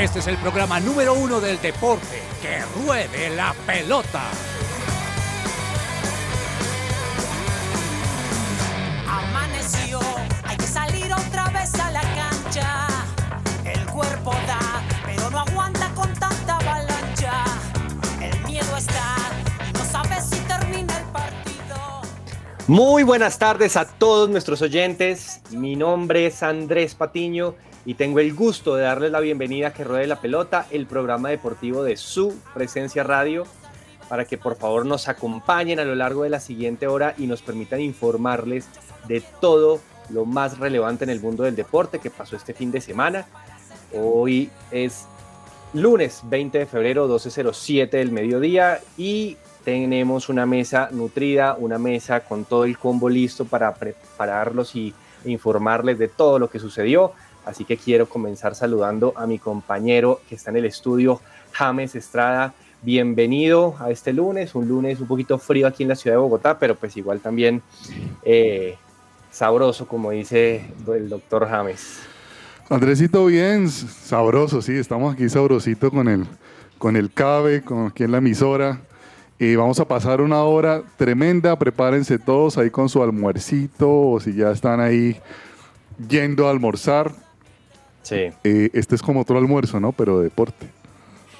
Este es el programa número uno del deporte. ¡Que ruede la pelota! Amaneció, hay que salir otra vez a la cancha. El cuerpo da, pero no aguanta con tanta avalancha. El miedo está y no sabe si termina el partido. Muy buenas tardes a todos nuestros oyentes. Mi nombre es Andrés Patiño y tengo el gusto de darles la bienvenida a Que Ruede la Pelota, el programa deportivo de su presencia radio, para que por favor nos acompañen a lo largo de la siguiente hora y nos permitan informarles de todo lo más relevante en el mundo del deporte que pasó este fin de semana. Hoy es lunes 20 de febrero, 12.07 del mediodía y tenemos una mesa nutrida, una mesa con todo el combo listo para prepararlos y informarles de todo lo que sucedió. Así que quiero comenzar saludando a mi compañero que está en el estudio, James Estrada. Bienvenido a este lunes, un lunes un poquito frío aquí en la ciudad de Bogotá, pero pues igual también eh, sabroso, como dice el doctor James. Andresito, bien, sabroso, sí, estamos aquí sabrosito con el, con el CABE, con aquí en la emisora. Y vamos a pasar una hora tremenda, prepárense todos ahí con su almuercito o si ya están ahí yendo a almorzar, Sí. Eh, este es como otro almuerzo, ¿no? Pero de deporte.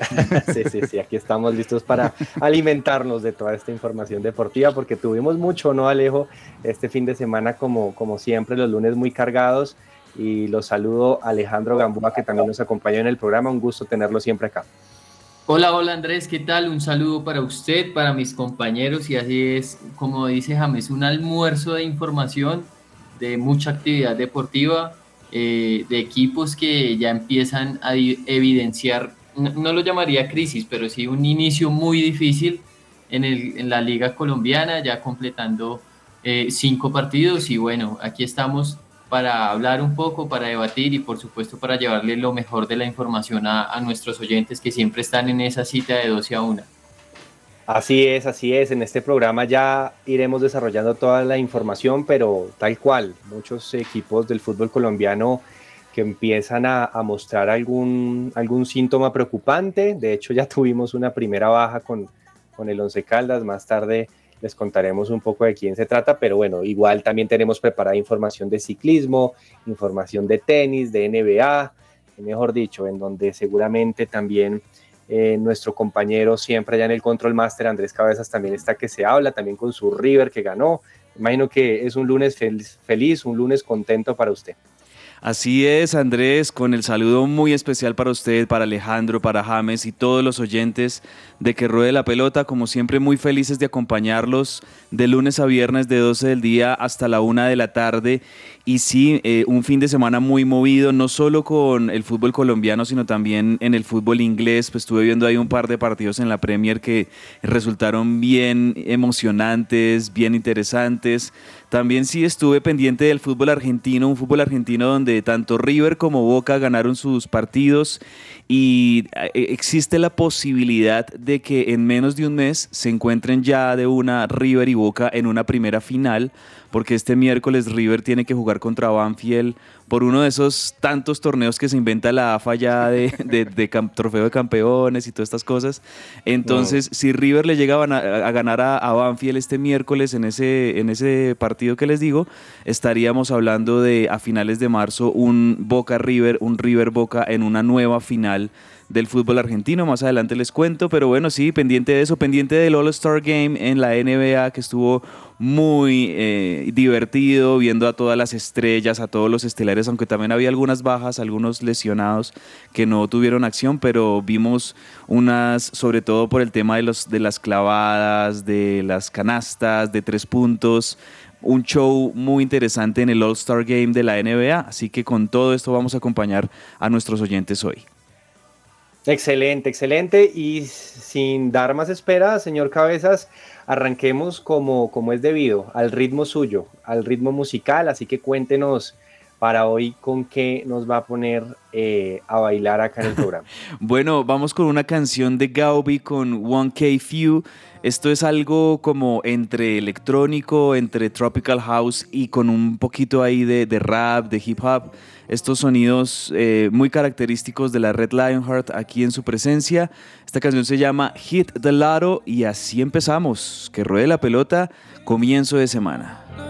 sí, sí, sí, aquí estamos listos para alimentarnos de toda esta información deportiva porque tuvimos mucho, ¿no, Alejo? Este fin de semana, como, como siempre, los lunes muy cargados y los saludo a Alejandro Gamboa que también nos acompañó en el programa, un gusto tenerlo siempre acá. Hola, hola Andrés, ¿qué tal? Un saludo para usted, para mis compañeros y así es, como dice James, un almuerzo de información de mucha actividad deportiva eh, de equipos que ya empiezan a evidenciar, no, lo llamaría crisis, pero sí un inicio muy difícil en, el, en la liga colombiana, ya completando eh, cinco partidos y bueno, aquí estamos para hablar un poco, para debatir y por supuesto para llevarle lo mejor de la información a, a nuestros oyentes que siempre están en esa cita de 12 a 1. Así es, así es. En este programa ya iremos desarrollando toda la información, pero tal cual, muchos equipos del fútbol colombiano que empiezan a, mostrar algún, algún síntoma preocupante. De hecho, ya tuvimos una primera baja con, con el Once Caldas. Más tarde les contaremos un poco de quién se trata, pero bueno, igual también tenemos preparada información de ciclismo, información de tenis, de NBA, mejor dicho, en donde seguramente también eh, nuestro compañero siempre allá en el Control Master, Andrés Cabezas, también está que se habla, también con su River que ganó. Imagino que es un lunes feliz, un lunes contento para usted. Así es, Andrés, con el saludo muy especial para usted, para Alejandro, para James y todos los oyentes de Que Ruede la Pelota. Como siempre, muy felices de acompañarlos de lunes a viernes de 12 del día hasta la 1 de la tarde. Y sí, eh, un fin de semana muy movido, no solo con el fútbol colombiano, sino también en el fútbol inglés. Pues estuve viendo ahí un par de partidos en la Premier que resultaron bien emocionantes, bien interesantes. También sí estuve pendiente del fútbol argentino, un fútbol argentino donde tanto River como Boca ganaron sus partidos y eh, existe la posibilidad de que en menos de un mes se encuentren ya de una River y Boca en una primera final porque este miércoles River tiene que jugar contra Banfield por uno de esos tantos torneos que se inventa la AFA ya de, trofeo de campeones y todas estas cosas. Entonces, si River le llega a, ganar a, Banfield este miércoles en ese, en ese partido que les digo, estaríamos hablando de a finales de marzo un Boca River, un River Boca en una nueva final del fútbol argentino. Más adelante les cuento, pero bueno, sí, pendiente de eso, pendiente del All-Star Game en la NBA que estuvo muy eh, divertido viendo a todas las estrellas, a todos los estelares, aunque también había algunas bajas, algunos lesionados que no tuvieron acción, pero vimos unas, sobre todo por el tema de, los, de las clavadas, de las canastas, de tres puntos, un show muy interesante en el All-Star Game de la NBA, así que con todo esto vamos a acompañar a nuestros oyentes hoy. Excelente, excelente. Y sin dar más espera, señor Cabezas, arranquemos como, como es debido, al ritmo suyo, al ritmo musical. Así que cuéntenos para hoy, ¿con qué nos va a poner eh, a bailar acá en el programa? bueno, vamos con una canción de Gauby con 1K Few. Esto es algo como entre electrónico, entre tropical house y con un poquito ahí de, rap, de hip hop. Estos sonidos eh, muy característicos de la Red Lionheart aquí en su presencia. Esta canción se llama Hit the Laro y así empezamos. Que ruede la pelota, comienzo de semana.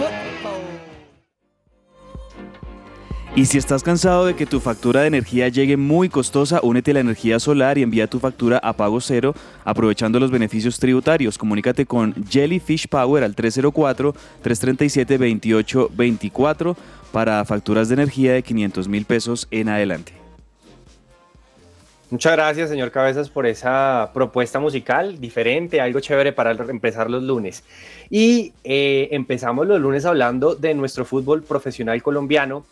Y si estás cansado de que tu factura de energía llegue muy costosa, únete a la energía solar y envía tu factura a pago cero aprovechando los beneficios tributarios. Comunícate con Jellyfish Power al 304-337-2824 para facturas de energía de 500 mil pesos en adelante. Muchas gracias, señor Cabezas, por esa propuesta musical diferente, algo chévere para empezar los lunes. Y eh, empezamos los lunes hablando de nuestro fútbol profesional colombiano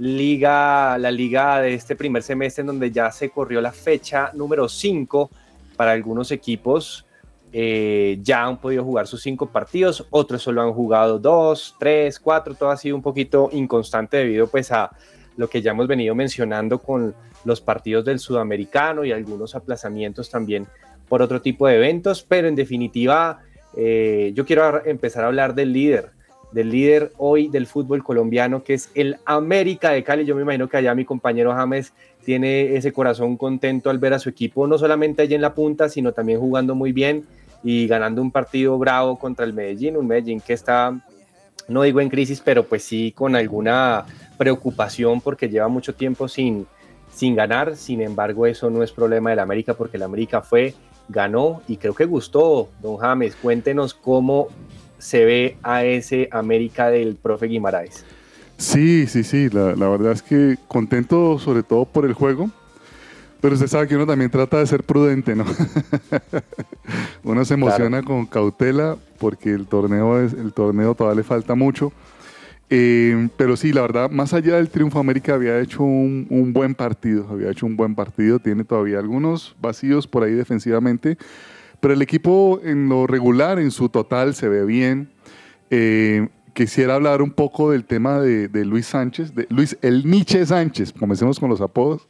liga, la liga de este primer semestre en donde ya se corrió la fecha número 5 para algunos equipos. Eh, ya han podido jugar sus cinco partidos, otros solo han jugado dos, tres, cuatro, todo ha sido un poquito inconstante debido pues a lo que ya hemos venido mencionando con los partidos del sudamericano y algunos aplazamientos también por otro tipo de eventos, pero en definitiva eh, yo quiero empezar a hablar del líder, del líder hoy del fútbol colombiano, que es el América de Cali. Yo me imagino que allá mi compañero James tiene ese corazón contento al ver a su equipo, no solamente allí en la punta, sino también jugando muy bien y ganando un partido bravo contra el Medellín, un Medellín que está, no digo en crisis, pero pues sí con alguna preocupación porque lleva mucho tiempo sin, sin ganar. Sin embargo, eso no es problema del América porque el América fue, ganó y creo que gustó. Don James, cuéntenos cómo se ve a ese América del profe Guimaraes. Sí, sí, sí, la, verdad es que contento sobre todo por el juego, pero usted sabe que uno también trata de ser prudente, ¿no? uno se emociona con cautela porque el torneo, es, el torneo todavía le falta mucho. Eh, pero sí, la verdad, más allá del triunfo, América había hecho un, un, buen partido, había hecho un buen partido, tiene todavía algunos vacíos por ahí defensivamente, pero el equipo en lo regular, en su total, se ve bien. Eh, quisiera hablar un poco del tema de, Luis Sánchez, de Luis el Nietzsche Sánchez, comencemos con los apodos.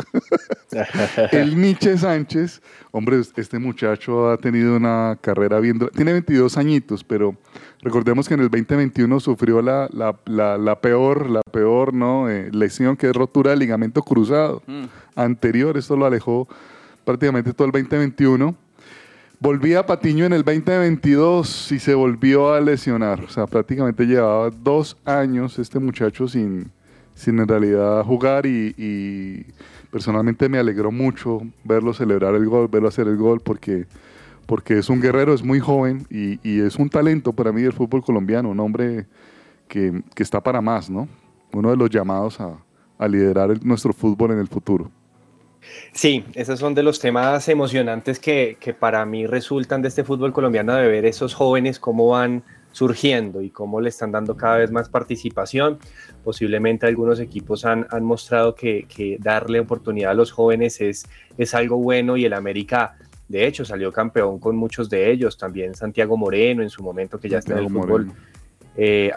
el Nietzsche Sánchez, hombre, este muchacho ha tenido una carrera bien, tiene 22 añitos, pero recordemos que en el 2021 sufrió la, la, peor, la peor ¿no? Eh, lesión que es rotura del ligamento cruzado mm. anterior, esto lo alejó prácticamente todo el 2021 Volvía a Patiño en el 2022 y se volvió a lesionar. O sea, prácticamente llevaba dos años este muchacho sin, sin en realidad jugar y, personalmente me alegró mucho verlo celebrar el gol, verlo hacer el gol porque, porque es un guerrero, es muy joven y, es un talento para mí del fútbol colombiano, un hombre que, está para más, ¿no? Uno de los llamados a, a liderar nuestro fútbol en el futuro. Sí, esos son de los temas emocionantes que, para mí resultan de este fútbol colombiano de ver esos jóvenes cómo van surgiendo y cómo le están dando cada vez más participación. Posiblemente algunos equipos han, mostrado que, darle oportunidad a los jóvenes es, es algo bueno y el América, de hecho, salió campeón con muchos de ellos. También Santiago Moreno en su momento que ya está en el fútbol. Eh,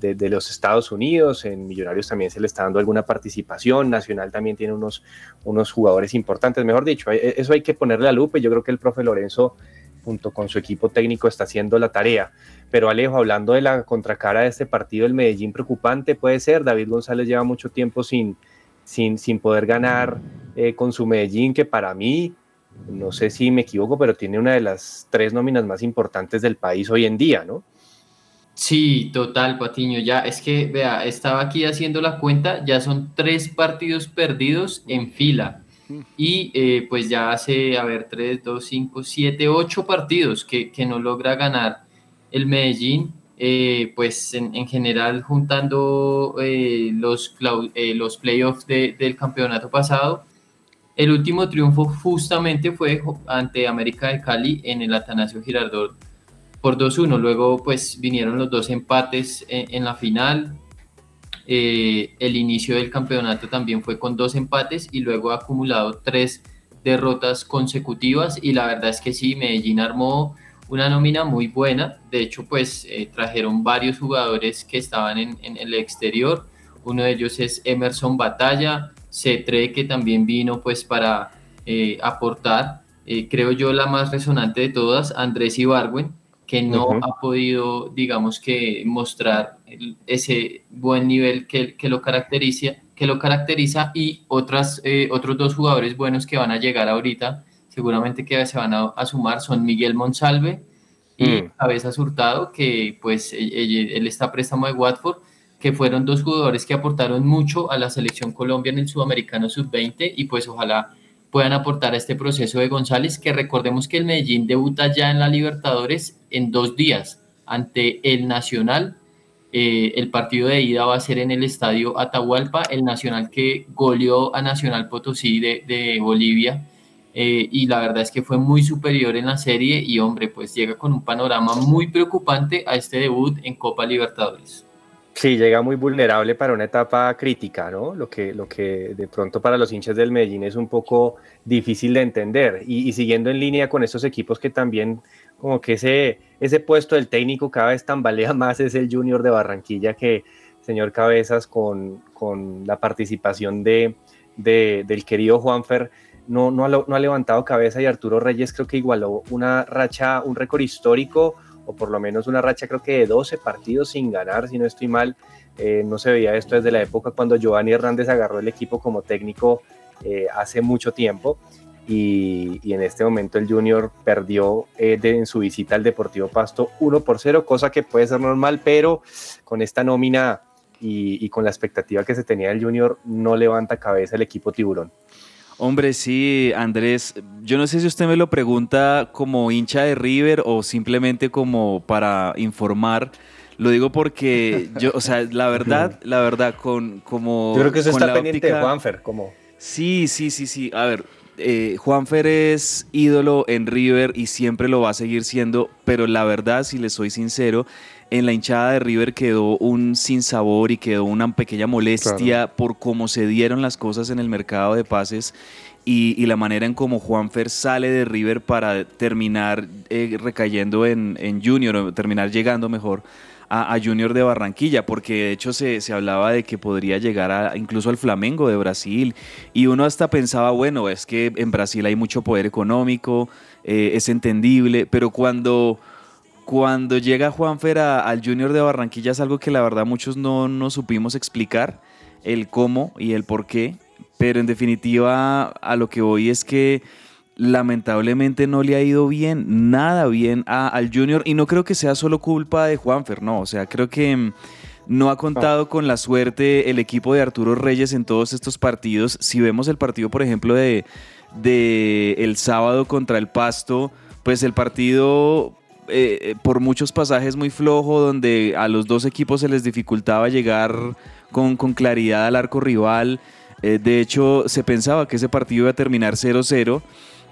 de, los Estados Unidos, en Millonarios también se le está dando alguna participación, Nacional también tiene unos, unos jugadores importantes, mejor dicho, eh, eso hay que ponerle la lupa yo creo que el profe Lorenzo junto con su equipo técnico está haciendo la tarea. Pero Alejo, hablando de la contracara de este partido, el Medellín preocupante puede ser. David González lleva mucho tiempo sin, sin, sin poder ganar eh, con su Medellín, que para mí, no sé si me equivoco, pero tiene una de las tres nóminas más importantes del país hoy en día, ¿no? Sí, total, Patiño. Ya es que, vea, estaba aquí haciendo la cuenta, ya son tres partidos perdidos en fila. Y eh, pues ya hace, a ver, tres, dos, cinco, siete, ocho partidos que, que no logra ganar el Medellín. Eh, pues en, en, general juntando eh, los, los playoffs de, del campeonato pasado. El último triunfo justamente fue ante América de Cali en el Atanasio Girardot por 2-1. Luego pues vinieron los dos empates en, la final. Eh, el inicio del campeonato también fue con dos empates y luego ha acumulado tres derrotas consecutivas y la verdad es que sí, Medellín armó una nómina muy buena. De hecho, pues eh, trajeron varios jugadores que estaban en, el exterior. Uno de ellos es Emerson Batalla, Cetre, que también vino pues para eh, aportar. creo yo la más resonante de todas, Andrés Ibargüen, que no ha podido, digamos que, mostrar ese buen nivel que, que, lo caracteriza, que lo caracteriza y otras, eh, otros dos jugadores buenos que van a llegar ahorita, seguramente que se van a, sumar, son Miguel Monsalve y mm. Cabezas Hurtado, que pues e, e, él, está a préstamo de Watford, que fueron dos jugadores que aportaron mucho a la selección Colombia en el Sudamericano Sub-20 y pues ojalá puedan aportar a este proceso de González, que recordemos que el Medellín debuta ya en la Libertadores en dos días ante el Nacional. Eh, el partido de ida va a ser en el estadio Atahualpa, el Nacional que goleó a Nacional Potosí de, Bolivia. Eh, y la verdad es que fue muy superior en la serie y hombre, pues llega con un panorama muy preocupante a este debut en Copa Libertadores. Sí, llega muy vulnerable para una etapa crítica, ¿no? Lo que, lo que de pronto para los hinchas del Medellín es un poco difícil de entender. Y, siguiendo en línea con estos equipos que también, como que ese, ese puesto del técnico cada vez tambalea más, es el Junior de Barranquilla, que señor Cabezas, con, con la participación de, de, del querido Juanfer, no, no, ha, no ha levantado cabeza y Arturo Reyes creo que igualó una racha, un récord histórico o por lo menos una racha creo que de 12 partidos sin ganar, si no estoy mal. Eh, no se veía esto desde la época cuando Giovanni Hernández agarró el equipo como técnico eh, hace mucho tiempo. Y, en este momento el Junior perdió eh, en su visita al Deportivo Pasto 1 por 0, cosa que puede ser normal, pero con esta nómina y, y con la expectativa que se tenía del Junior no levanta cabeza el equipo tiburón. Hombre, sí, Andrés, yo no sé si usted me lo pregunta como hincha de River o simplemente como para informar. Lo digo porque yo, o sea, la verdad, la verdad, con como. Yo creo que eso está pendiente de Juanfer, como. Sí, sí, sí, sí. A ver, eh, Juanfer es ídolo en River y siempre lo va a seguir siendo, pero la verdad, si le soy sincero, en la hinchada de River quedó un sinsabor y quedó una pequeña molestia por cómo se dieron las cosas en el mercado de pases y, la manera en cómo Juanfer sale de River para terminar eh, recayendo en, Junior, o terminar llegando mejor a, Junior de Barranquilla, porque de hecho se, hablaba de que podría llegar a, incluso al Flamengo de Brasil, y uno hasta pensaba, bueno, es que en Brasil hay mucho poder económico, eh, es entendible, pero cuando cuando llega Juanfer al Junior de Barranquilla es algo que la verdad muchos no, no supimos explicar, el cómo y el por qué, pero en definitiva a lo que voy es que lamentablemente no le ha ido bien, nada bien al Junior y no creo que sea solo culpa de Juanfer, no, o sea, creo que mm, no ha contado con la suerte el equipo de Arturo Reyes en todos estos partidos. Si vemos el partido, por ejemplo, de, de el sábado contra el Pasto, pues el partido eh, eh, por muchos pasajes muy flojo, donde a los dos equipos se les dificultaba llegar con, claridad al arco rival. Eh, de hecho, se pensaba que ese partido iba a terminar 0-0.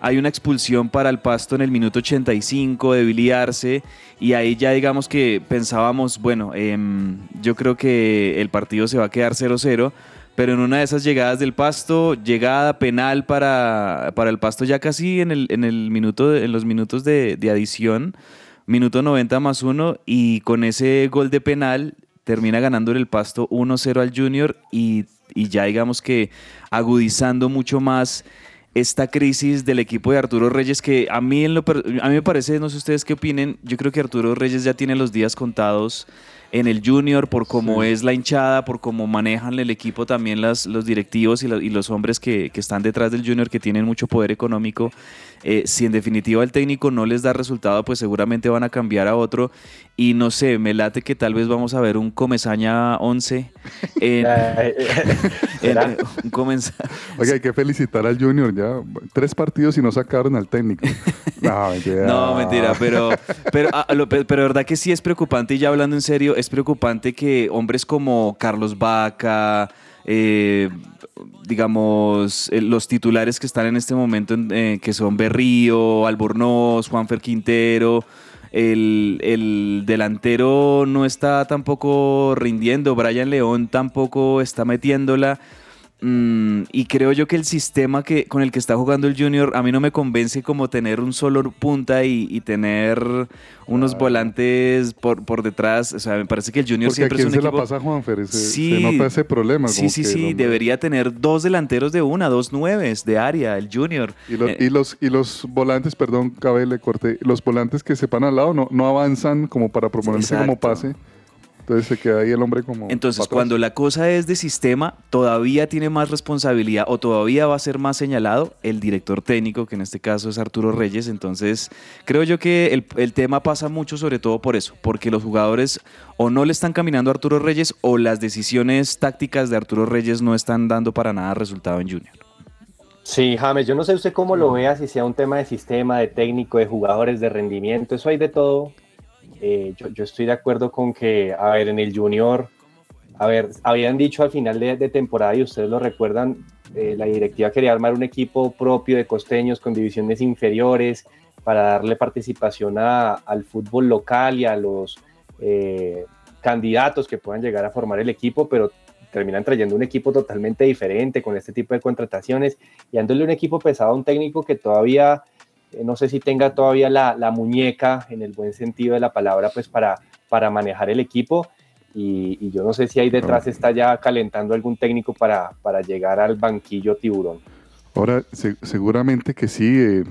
Hay una expulsión para el Pasto en el minuto 85 de Billy y ahí ya digamos que pensábamos, bueno, em, yo creo que el partido se va a quedar 0-0, pero en una de esas llegadas del Pasto, llegada penal para, para el Pasto ya casi en, el, en, el minuto, en los minutos de, de adición, minuto 90 más 1 y con ese gol de penal termina ganando el pasto 1-0 al Junior y, ya digamos que agudizando mucho más esta crisis del equipo de Arturo Reyes que a mí, en lo, a mí me parece, no sé ustedes qué opinen, yo creo que Arturo Reyes ya tiene los días contados en el junior por cómo es la hinchada, por cómo manejan el equipo también las, los directivos y, y los hombres que, que, están detrás del junior que tienen mucho poder económico. Eh, si en definitiva el técnico no les da resultado, pues seguramente van a cambiar a otro. Y no sé, me late que tal vez vamos a ver un Comesaña 11 en, en, un Comesaña. Oiga, hay que felicitar al Junior ya. Tres partidos y no sacaron al técnico. No, mentira. no, mentira pero, pero, ah, pero, verdad que sí es preocupante, y ya hablando en serio, es preocupante que hombres como Carlos Vaca, eh, digamos, eh, los titulares que están en este momento, eh, que son Berrío, Albornoz, Juanfer Quintero, el, el, delantero no está tampoco rindiendo, Brian León tampoco está metiéndola. Mm, y creo yo que el sistema que, con el que está jugando el Junior a mí no me convence como tener un solo punta y, tener unos ah. volantes por, por detrás. O sea, me parece que el Junior siempre es un se equipo... la pasa Juanfer, se, sí, nota ese problema. Sí, sí, sí, debería tener dos delanteros de una, dos nueves de área, el Junior. Y, los, y, los, y los volantes, perdón, cabe le corté, los volantes que se van al lado no, no avanzan como para proponerse como pase. Entonces se queda ahí el hombre como... Entonces cuando la cosa es de sistema, todavía tiene más responsabilidad o todavía va a ser más señalado el director técnico, que en este caso es Arturo Reyes. Entonces creo yo que el, el tema pasa mucho sobre todo por eso, porque los jugadores o no le están caminando a Arturo Reyes o las decisiones tácticas de Arturo Reyes no están dando para nada resultado en Junior. Sí, James, yo no sé usted cómo lo vea, si sea un tema de sistema, de técnico, de jugadores, de rendimiento, eso hay de todo eh, yo, estoy de acuerdo con que, a ver, en el junior, a ver, habían dicho al final de, temporada, y ustedes lo recuerdan, eh, la directiva quería armar un equipo propio de costeños con divisiones inferiores para darle participación al fútbol local y a los eh, candidatos que puedan llegar a formar el equipo, pero terminan trayendo un equipo totalmente diferente con este tipo de contrataciones y dándole un equipo pesado a un técnico que todavía no sé si tenga todavía la, muñeca, en el buen sentido de la palabra, pues para, para manejar el equipo. Y, yo no sé si ahí detrás está ya calentando algún técnico para, para llegar al banquillo tiburón. Ahora, seguramente que sí. Eh,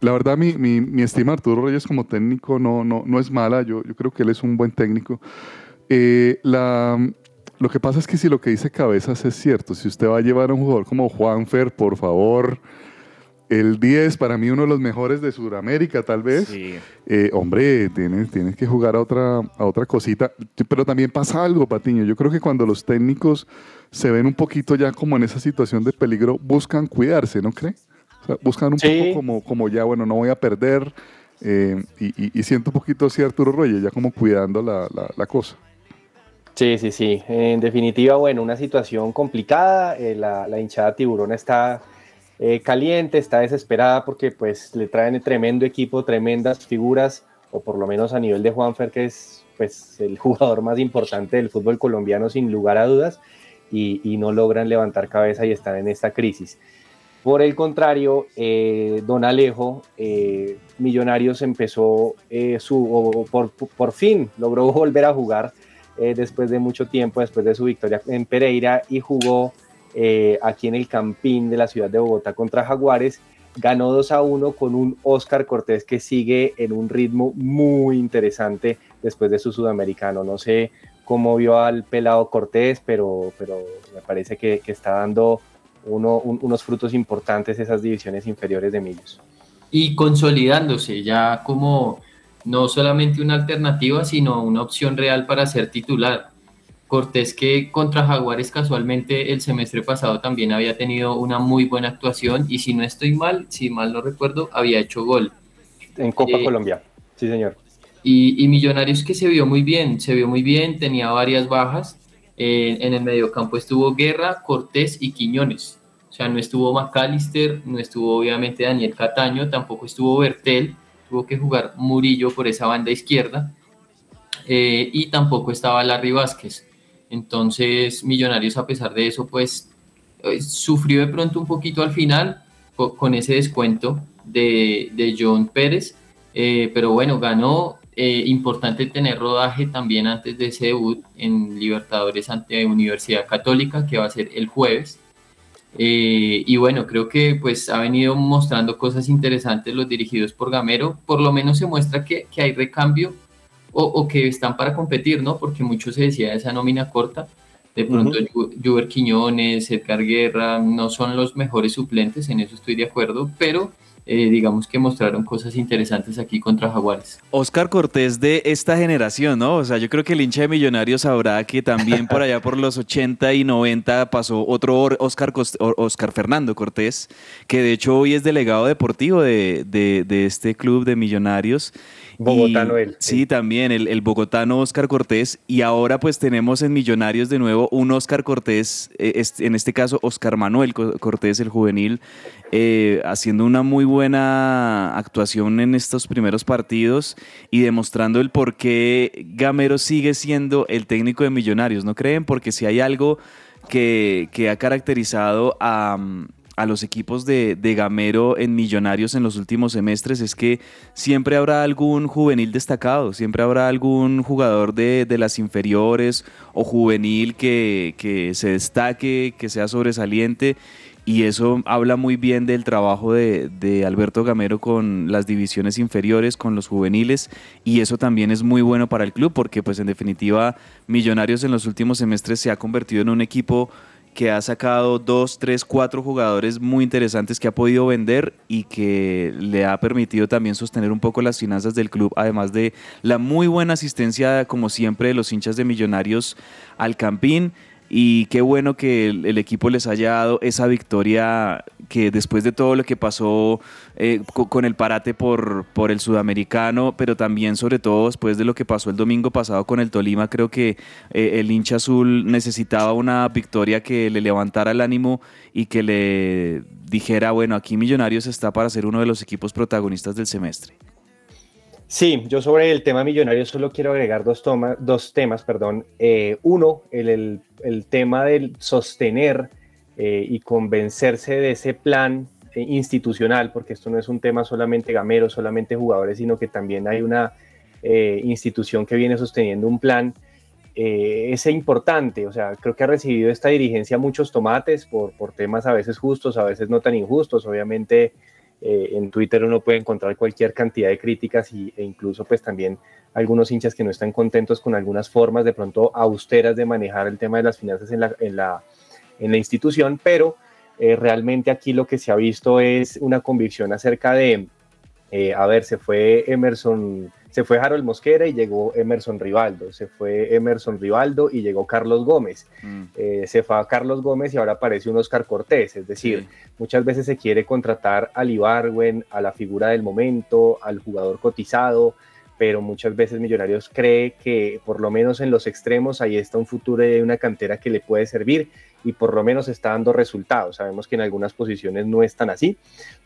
la verdad, mi, mi, mi, estima Arturo Reyes como técnico no, no, no es mala. Yo, yo creo que él es un buen técnico. Eh, la, lo que pasa es que si lo que dice Cabezas es cierto, si usted va a llevar a un jugador como Juanfer, por favor, el 10, para mí uno de los mejores de Sudamérica, tal vez. Eh, hombre, tienes, tienes que jugar a otra, a otra cosita. Pero también pasa algo, Patiño. Yo creo que cuando los técnicos se ven un poquito ya como en esa situación de peligro, buscan cuidarse, ¿no cree? buscan un poco como, como ya, bueno, no voy a perder. Eh, y, siento un poquito así Arturo Reyes, ya como cuidando la, la, cosa. Sí, sí, sí. En definitiva, bueno, una situación complicada. Eh, la, la hinchada tiburón está eh, caliente, está desesperada porque pues le traen tremendo equipo, tremendas figuras, o por lo menos a nivel de Juanfer, que es pues el jugador más importante del fútbol colombiano sin lugar a dudas, y, no logran levantar cabeza y están en esta crisis. Por el contrario, eh, Don Alejo, eh, Millonarios empezó su, por, por, fin logró volver a jugar después de mucho tiempo, después de su victoria en Pereira y jugó eh, aquí en el Campín de la ciudad de Bogotá contra Jaguares. Ganó 2 a 1 con un Oscar Cortés que sigue en un ritmo muy interesante después de su sudamericano. No sé cómo vio al pelado Cortés, pero, pero me parece que, está dando unos frutos importantes esas divisiones inferiores de Millos. Y consolidándose ya como no solamente una alternativa, sino una opción real para ser titular Cortés que contra Jaguares casualmente el semestre pasado también había tenido una muy buena actuación y si no estoy mal, si mal no recuerdo, había hecho gol. En Copa eh, Colombia, sí señor. Y, Millonarios que se vio muy bien, se vio muy bien, tenía varias bajas. Eh, en el mediocampo estuvo Guerra, Cortés y Quiñones. O sea, no estuvo McAllister, no estuvo obviamente Daniel Cataño, tampoco estuvo Bertel, tuvo que jugar Murillo por esa banda izquierda. Eh, y tampoco estaba Larry Vázquez. Entonces, Millonarios, a pesar de eso, pues eh, sufrió de pronto un poquito al final con, ese descuento de, John Pérez, eh, pero bueno, ganó. Eh, importante tener rodaje también antes de ese debut en Libertadores ante Universidad Católica, que va a ser el jueves. Y bueno, creo que pues ha venido mostrando cosas interesantes los dirigidos por Gamero. Por lo menos se muestra que, que hay recambio o, o, que están para competir, ¿no? Porque mucho se decía de esa nómina corta. De pronto, uh -huh. Quiñones, Edgar Guerra no son los mejores suplentes, en eso estoy de acuerdo, pero eh, digamos que mostraron cosas interesantes aquí contra Jaguares. Oscar Cortés de esta generación, ¿no? O sea, yo creo que el hincha de Millonarios sabrá que también por allá por los 80 y 90 pasó otro Oscar, Oscar Fernando Cortés, que de hecho hoy es delegado deportivo de, de, de este club de Millonarios. Bogotano y, él. Sí, sí también, el, el, bogotano Oscar Cortés. Y ahora pues tenemos en Millonarios de nuevo un Oscar Cortés, eh, en este caso Oscar Manuel Cortés, el juvenil, eh, haciendo una muy buena actuación en estos primeros partidos y demostrando el por qué Gamero sigue siendo el técnico de Millonarios, ¿no creen? Porque si hay algo que, que ha caracterizado a a los equipos de, de, Gamero en Millonarios en los últimos semestres es que siempre habrá algún juvenil destacado, siempre habrá algún jugador de, de las inferiores o juvenil que, que, se destaque, que sea sobresaliente. Y eso habla muy bien del trabajo de, de, Alberto Gamero con las divisiones inferiores, con los juveniles, y eso también es muy bueno para el club, porque pues en definitiva Millonarios en los últimos semestres se ha convertido en un equipo que ha sacado dos, tres, cuatro jugadores muy interesantes que ha podido vender y que le ha permitido también sostener un poco las finanzas del club, además de la muy buena asistencia, como siempre, de los hinchas de Millonarios al Campín. Y qué bueno que el, equipo les haya dado esa victoria que después de todo lo que pasó eh, con, con, el parate por, por el sudamericano, pero también sobre todo después de lo que pasó el domingo pasado con el Tolima, creo que eh, el hincha azul necesitaba una victoria que le levantara el ánimo y que le dijera, bueno, aquí Millonarios está para ser uno de los equipos protagonistas del semestre. Sí, yo sobre el tema millonario solo quiero agregar dos, toma, dos temas. Perdón. Eh, uno, el, el, tema del sostener eh, y convencerse de ese plan eh, institucional, porque esto no es un tema solamente gamero, solamente jugadores, sino que también hay una eh, institución que viene sosteniendo un plan. es importante, o sea, creo que ha recibido esta dirigencia muchos tomates por, por temas a veces justos, a veces no tan injustos. Obviamente, eh, en Twitter uno puede encontrar cualquier cantidad de críticas y, e incluso pues también algunos hinchas que no están contentos con algunas formas de pronto austeras de manejar el tema de las finanzas en la, en la, en la institución, pero eh, realmente aquí lo que se ha visto es una convicción acerca de, eh, a ver, se fue Emerson, se fue Harold Mosquera y llegó Emerson Rivaldo, se fue Emerson Rivaldo y llegó Carlos Gómez, mm. eh, se fue a Carlos Gómez y ahora aparece un Oscar Cortés, es decir, sí. muchas veces se quiere contratar al Ibarwen, a la figura del momento, al jugador cotizado, pero muchas veces Millonarios cree que por lo menos en los extremos ahí está un futuro de una cantera que le puede servir y por lo menos está dando resultados. Sabemos que en algunas posiciones no están así,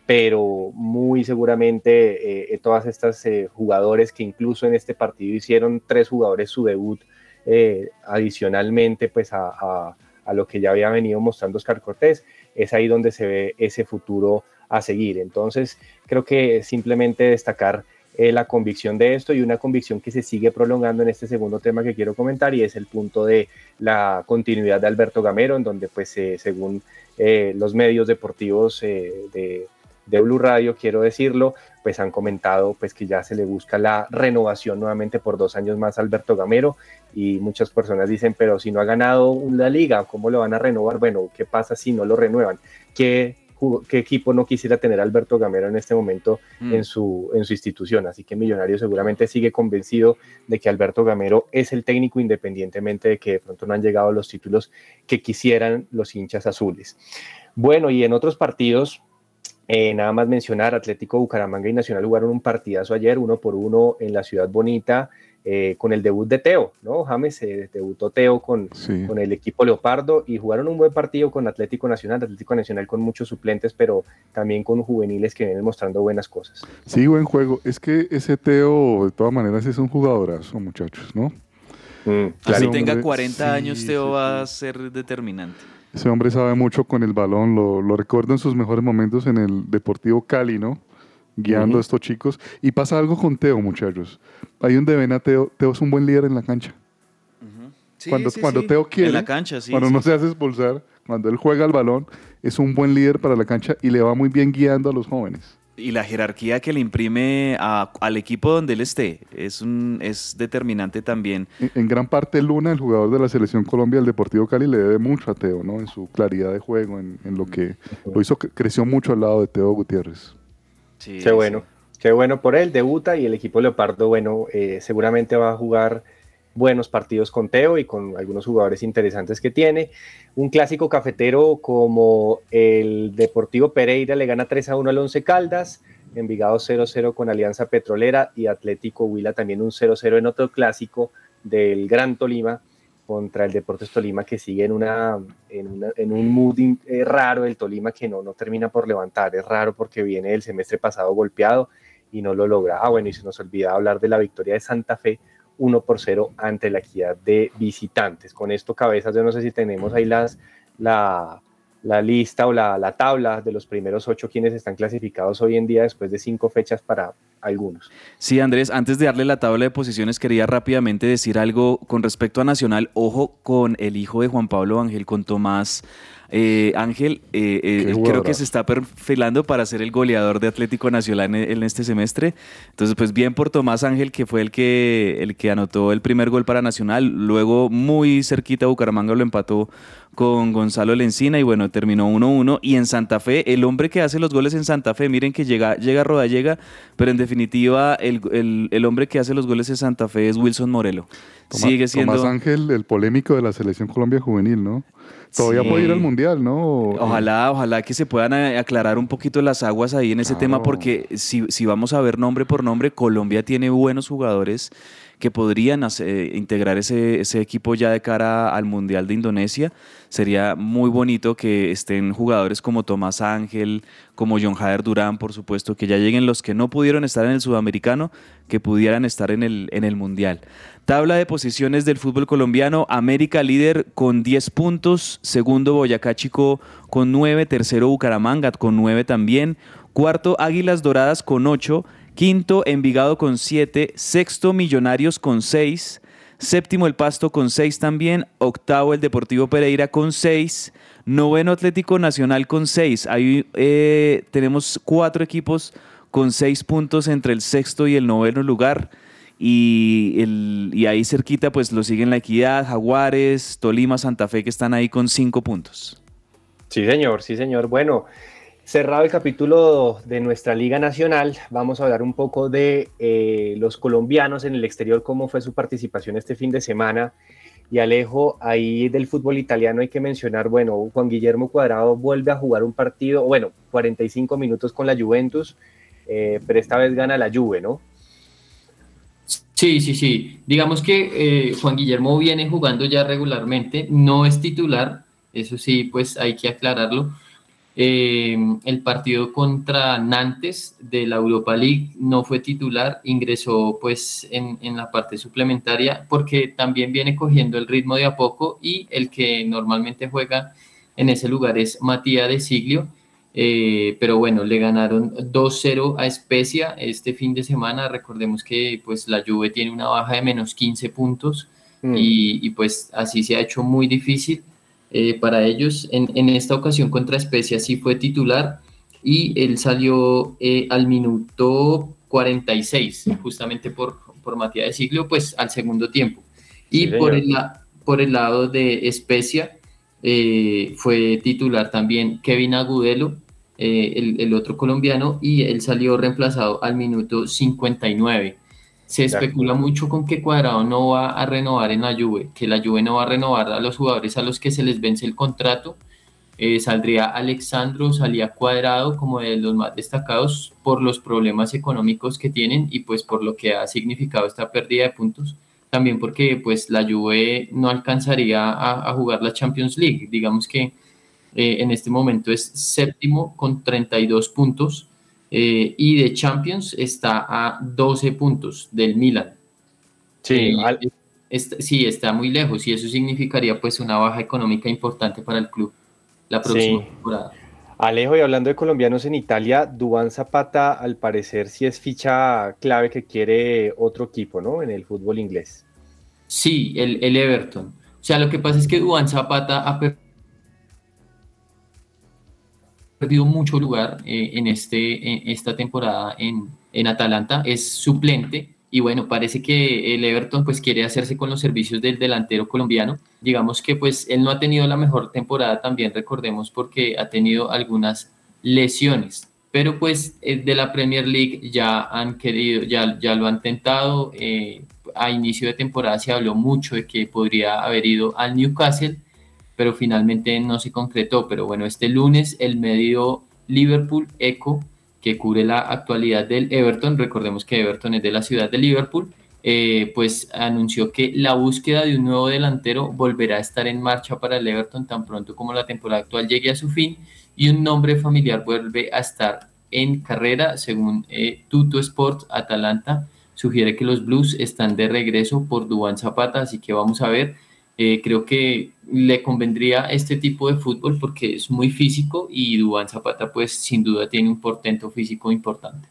pero muy seguramente eh, todas estas eh, jugadores que incluso en este partido hicieron tres jugadores su debut eh, adicionalmente pues a, a, a, lo que ya había venido mostrando Oscar Cortés, es ahí donde se ve ese futuro a seguir. Entonces creo que simplemente destacar eh, la convicción de esto y una convicción que se sigue prolongando en este segundo tema que quiero comentar y es el punto de la continuidad de Alberto Gamero, en donde pues eh, según eh, los medios deportivos de, de Blue Radio, quiero decirlo, pues han comentado pues que ya se le busca la renovación nuevamente por dos años más a Alberto Gamero y muchas personas dicen, pero si no ha ganado una liga, ¿cómo lo van a renovar? Bueno, ¿qué pasa si no lo renuevan? ¿Qué qué equipo no quisiera tener a Alberto Gamero en este momento mm. en, su, en su institución. Así que Millonario seguramente sigue convencido de que Alberto Gamero es el técnico independientemente de que de pronto no han llegado los títulos que quisieran los hinchas azules. Bueno, y en otros partidos, eh, nada más mencionar, Atlético Bucaramanga y Nacional jugaron un partidazo ayer, uno por uno en la ciudad bonita, eh, con el debut de Teo, ¿no? James eh, debutó Teo con, sí. con el equipo Leopardo y jugaron un buen partido con Atlético Nacional, Atlético Nacional con muchos suplentes, pero también con juveniles que vienen mostrando buenas cosas. Sí, buen juego. Es que ese Teo, de todas maneras, es un jugadorazo, muchachos, ¿no? Mm, claro. Así tenga 40 sí, años, Teo sí, va a ser determinante. Ese hombre sabe mucho con el balón, lo, lo recuerdo en sus mejores momentos en el Deportivo Cali, ¿no? Guiando uh -huh. a estos chicos. Y pasa algo con Teo, muchachos. Ahí donde ven a Teo, Teo es un buen líder en la cancha. Uh -huh. Sí, cuando, sí, cuando sí. Teo quiere, En la cancha, sí. cuando no se hace expulsar, cuando él juega el balón, es un buen líder para la cancha y le va muy bien guiando a los jóvenes. Y la jerarquía que le imprime a- al equipo donde él esté es, un, es determinante también. En, en gran parte Luna, el jugador de la selección Colombia del Deportivo Cali, le debe mucho a Teo, ¿no? En su claridad de juego, en, en lo que lo hizo, cre- creció mucho al lado de Teo Gutiérrez. Sí, Qué bueno, qué bueno por él, debuta y el equipo Leopardo, bueno, eh, seguramente va a jugar buenos partidos con Teo y con algunos jugadores interesantes que tiene. Un clásico cafetero como el Deportivo Pereira le gana 3 a 1 al Once Caldas, Envigado 0-0 con Alianza Petrolera y Atlético Huila también un 0-0 en otro clásico del Gran Tolima contra el Deportes Tolima que sigue en, una, en, una- en un mood eh, raro el Tolima que no, no termina por levantar, es raro porque viene el semestre pasado golpeado y no lo logra. Ah, bueno, y se nos olvida hablar de la victoria de Santa Fe 1 por 0 ante la equidad de visitantes. Con esto, cabezas, yo no sé si tenemos ahí las, la, la lista o la, la tabla de los primeros ocho quienes están clasificados hoy en día después de cinco fechas para algunos. Sí, Andrés, antes de darle la tabla de posiciones, quería rápidamente decir algo con respecto a Nacional. Ojo con el hijo de Juan Pablo Ángel, con Tomás eh, Ángel. eh, eh, creo que se está perfilando para ser el goleador de Atlético Nacional en, en este semestre. Entonces, pues bien por Tomás Ángel, que fue el que, el que anotó el primer gol para Nacional. Luego, muy cerquita, Bucaramanga lo empató con Gonzalo Lencina y bueno, terminó 1-1. Y en Santa Fe, el hombre que hace los goles en Santa Fe, miren que llega, llega Rodallega, pero en definitiva el, el- el hombre que hace los goles en Santa Fe es Wilson Morelo. Tomás, Sigue siendo... Tomás Ángel, el polémico de la selección Colombia juvenil, ¿no? Todavía Sí. puede ir al mundial, ¿no? Ojalá, ojalá que se puedan eh, aclarar un poquito las aguas ahí en ese Claro. tema, porque si, si vamos a ver nombre por nombre, Colombia tiene buenos jugadores que podrían hacer- integrar ese, ese equipo ya de cara al Mundial de Indonesia. Sería muy bonito que estén jugadores como Tomás Ángel, como John Jader Durán, por supuesto, que ya lleguen los que no pudieron estar en el sudamericano, que pudieran estar en el, en el Mundial. Tabla de posiciones del fútbol colombiano, América líder con 10 puntos, segundo Boyacá Chico con 9, tercero Bucaramanga con 9 también, cuarto Águilas Doradas con 8, quinto Envigado con 7, sexto Millonarios con 6, séptimo El Pasto con 6 también, octavo el Deportivo Pereira con 6, noveno Atlético Nacional con 6. Ahí eh, tenemos cuatro equipos con 6 puntos entre el sexto y el noveno lugar. Y, el- y ahí cerquita pues lo siguen La Equidad, Jaguares, Tolima, Santa Fe que están ahí con 5 puntos. Sí, señor, sí, señor. Bueno, cerrado el capítulo de nuestra Liga Nacional, vamos a hablar un poco de eh, los colombianos en el exterior, cómo fue su participación este fin de semana. Y Alejo, ahí del fútbol italiano hay que mencionar, bueno, Juan Guillermo Cuadrado vuelve a jugar un partido, bueno, 45 minutos con la Juventus, eh, pero esta vez gana la Juve, ¿no? Sí, sí, sí. Digamos que eh, Juan Guillermo viene jugando ya regularmente, no es titular, eso sí, pues hay que aclararlo. Eh, el partido contra Nantes de la Europa League no fue titular, ingresó pues en, en la parte suplementaria porque también viene cogiendo el ritmo de a poco y el que normalmente juega en ese lugar es Matías de Siglio. Eh, pero bueno, le ganaron 2-0 a Especia este fin de semana. Recordemos que pues la Juve tiene una baja de menos 15 puntos Mm. y, y, pues así se ha hecho muy difícil eh, para ellos. En, en, esta ocasión contra Especia sí fue titular y él salió eh, al minuto 46, justamente por, por Matías de Siglio, pues al segundo tiempo. Y Sí, por, el, por el lado de Especia eh, fue titular también Kevin Agudelo, el, el otro colombiano, y él salió reemplazado al minuto 59. Se especula mucho con que Cuadrado no va a renovar en la Juve, que la Juve no va a renovar a los jugadores a los que se les vence el contrato. Eh, saldría Alexandro, salía Cuadrado como de los más destacados por los problemas económicos que tienen y pues por lo que ha significado esta pérdida de puntos. También porque pues la Juve no alcanzaría a, a jugar la Champions League. Digamos que eh, en este momento es séptimo con 32 puntos eh, y de Champions está a 12 puntos del Milan. Sí, Eh, al- est- sí, está muy lejos y eso significaría pues una baja económica importante para el club la próxima Sí. temporada. Alejo, y hablando de colombianos en Italia, Dubán Zapata al parecer sí es ficha clave que quiere otro equipo, ¿no? En el fútbol inglés. Sí, el, el Everton. sea, lo que pasa es que Duan Zapata ha perdido mucho lugar eh, en, este, esta temporada en, en Atalanta, es suplente y bueno, parece que el Everton pues quiere hacerse con los servicios del delantero colombiano. Digamos que pues él no ha tenido la mejor temporada también, recordemos, porque ha tenido algunas lesiones. Pero pues eh, de la Premier League ya han querido, ya, ya lo han tentado. Eh, a inicio de temporada se habló mucho de que podría haber ido al Newcastle, pero finalmente no se concretó. Pero bueno, este lunes el medio Liverpool Echo que cubre la actualidad del Everton, recordemos que Everton es de la ciudad de Liverpool, eh, pues anunció que la búsqueda de un nuevo delantero volverá a estar en marcha para el Everton tan pronto como la temporada actual llegue a su fin y un nombre familiar vuelve a estar en carrera, según eh, Tuto Sports Atalanta sugiere que los Blues están de regreso por Duan Zapata, así que vamos a ver eh, creo que le convendría este tipo de fútbol porque es muy físico y Dubán Zapata pues sin duda tiene un portento físico importante.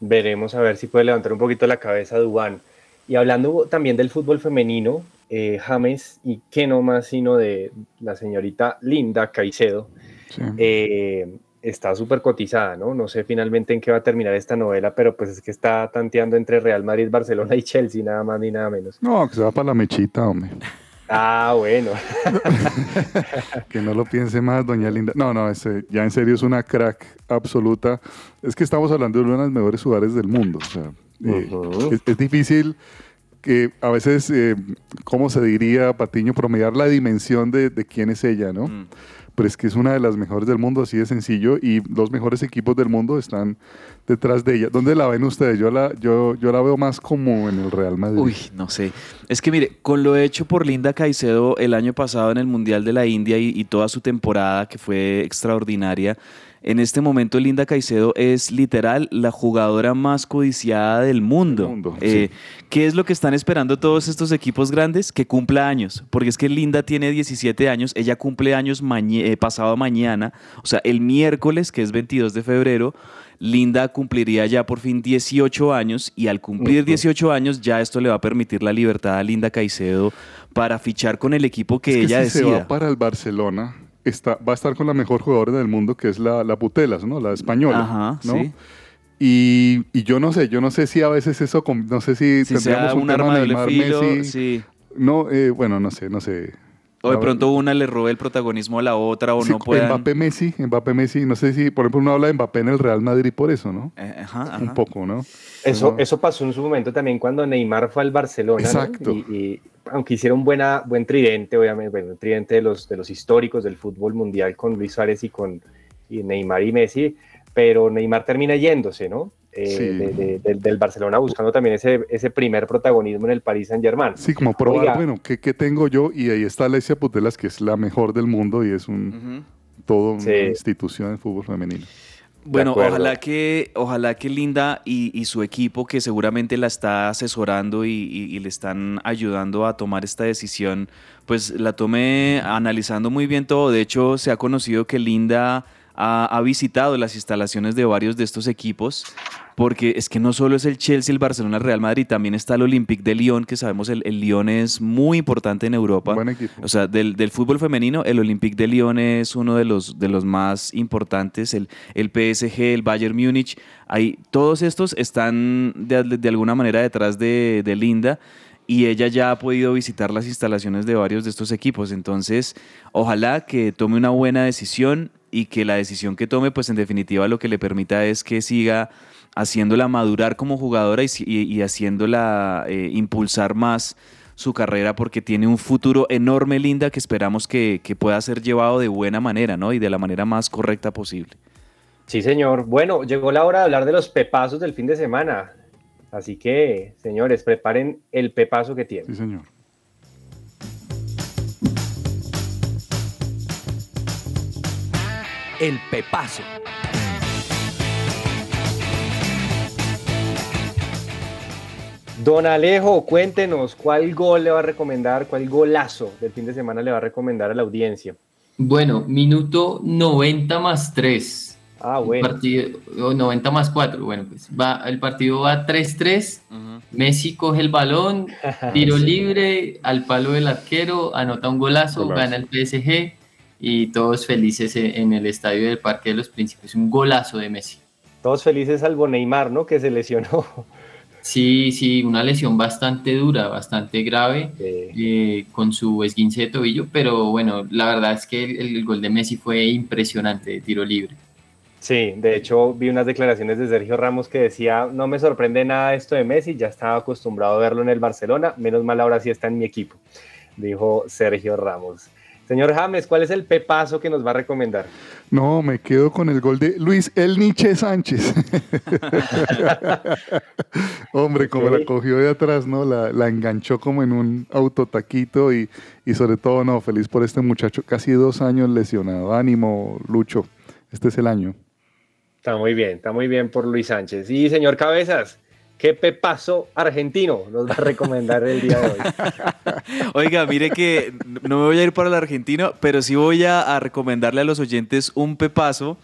Veremos a ver si puede levantar un poquito la cabeza Dubán. Y hablando también del fútbol femenino, eh, James, y qué no más sino de la señorita Linda Caicedo, eh, está súper cotizada, ¿no? No sé finalmente en qué va a terminar esta novela, pero pues es que está tanteando entre Real Madrid, Barcelona y Chelsea, nada más ni nada menos. No, que se va para la mechita, hombre. Ah, bueno. que no lo piense más, doña Linda. No, no, ese, ya en serio es una crack absoluta. Es que estamos hablando de uno de los mejores jugadores del mundo. O sea, eh, es, difícil que a veces, eh, ¿cómo se diría, Patiño, promediar la dimensión de, de quién es ella, ¿no? Mm pero es que es una de las mejores del mundo, así de sencillo, y los mejores equipos del mundo están detrás de ella. ¿Dónde la ven ustedes? Yo la, yo, yo la veo más como en el Real Madrid. Uy, no sé. Es que mire, con lo hecho por Linda Caicedo el año pasado en el Mundial de la India y toda su temporada, que fue extraordinaria, en este momento Linda Caicedo es literal la jugadora más codiciada del mundo. Eh, ¿Qué es lo que están esperando todos estos equipos grandes? Que cumpla años, porque es que Linda tiene 17 años, ella cumple años eh, pasado mañana, o sea, el miércoles, que es 22 de febrero, Linda cumpliría ya por fin 18 años y al cumplir 18 años ya esto le va a permitir la libertad a Linda Caicedo para fichar con el equipo que ella decida. Se va para el Barcelona va a estar con la mejor jugadora del mundo, que es la, la Putelas, ¿no? La española. Ajá, ¿no? Y, y, yo no sé, yo no sé si a veces eso, no sé si, tendríamos un, arma de Messi. Sí. No, eh, bueno, no sé, no sé. O de pronto una le robe el protagonismo a la otra o no puede. Mbappé Messi, Mbappé Messi, no sé si, por ejemplo, uno habla de Mbappé en el Real Madrid por eso, ¿no? Eh, ajá, Un poco, ¿no? Eso, eso pasó en su momento también cuando Neymar fue al Barcelona. Exacto. Y, aunque hiciera un buena, buen tridente, obviamente, bueno, un tridente de los, de los históricos del fútbol mundial con Luis Suárez y con Neymar y Messi, pero Neymar termina yéndose, ¿no? Eh, del Barcelona buscando también ese, ese primer protagonismo en el Paris Saint Germain. Sí, como probar, bueno, ¿qué, tengo yo? Y ahí está Alessia Putelas, que es la mejor del mundo y es un todo una institución del fútbol femenino. Bueno, ojalá que, ojalá que Linda y, su equipo, que seguramente la está asesorando y, le están ayudando a tomar esta decisión, pues la tome analizando muy bien todo. De hecho, se ha conocido que Linda ha, visitado las instalaciones de varios de estos equipos, porque es que no solo es el Chelsea, el Barcelona, el Real Madrid, también está el Olympique de Lyon, que sabemos el, el Lyon es muy importante en Europa. O sea, del, fútbol femenino, el Olympique de Lyon es uno de los, de los más importantes, el, el PSG, el Bayern Múnich, ahí, todos estos están de, alguna manera detrás de, de Linda y ella ya ha podido visitar las instalaciones de varios de estos equipos. Entonces, ojalá que tome una buena decisión y que la decisión que tome, pues en definitiva lo que le permita es que siga haciéndola madurar como jugadora y, haciéndola eh, impulsar más su carrera porque tiene un futuro enorme, Linda, que esperamos que, pueda ser llevado de buena manera, ¿no? Y de la manera más correcta posible. Sí, señor. Bueno, llegó la hora de hablar de los pepazos del fin de semana. Así que, señores, preparen el pepazo que tienen. Sí, señor. el pepazo. Don Alejo, cuéntenos cuál gol le va a recomendar, cuál golazo del fin de semana le va a recomendar a la audiencia. Bueno, minuto 90 más 3. Ah, El bueno. partido, oh, 90 más 4. Bueno, pues va, el partido va 3-3. Messi coge el balón, tiro libre al palo del arquero, anota un golazo, Golazo. gana el PSG y todos felices e- en el estadio del Parque de los Príncipes. Un golazo de Messi. Todos felices salvo Neymar, ¿no? Que se lesionó. Sí, sí, una lesión bastante dura, bastante grave. Eh, con su esguince de tobillo, pero bueno, la verdad es que el, el gol de Messi fue impresionante de tiro libre. Sí, de hecho vi unas declaraciones de Sergio Ramos que decía, no me sorprende nada esto de Messi, ya estaba acostumbrado a verlo en el Barcelona, menos mal ahora sí está en mi equipo, dijo Sergio Ramos. Señor James, ¿cuál es el pepazo que nos va a recomendar? No, me quedo con el gol de Luis El Nietzsche Sánchez. Hombre, como la cogió de atrás, ¿no? La, la enganchó como en un autotaquito y, y sobre todo, no, feliz por este muchacho, casi dos años lesionado. Ánimo, Lucho, este es el año. Está muy bien, está muy bien por Luis Sánchez. Y señor Cabezas, ¿qué pepazo argentino nos va a recomendar el día de hoy? Oiga, mire que no me voy a ir para el argentino, pero sí voy a, a recomendarle a los oyentes un pepazo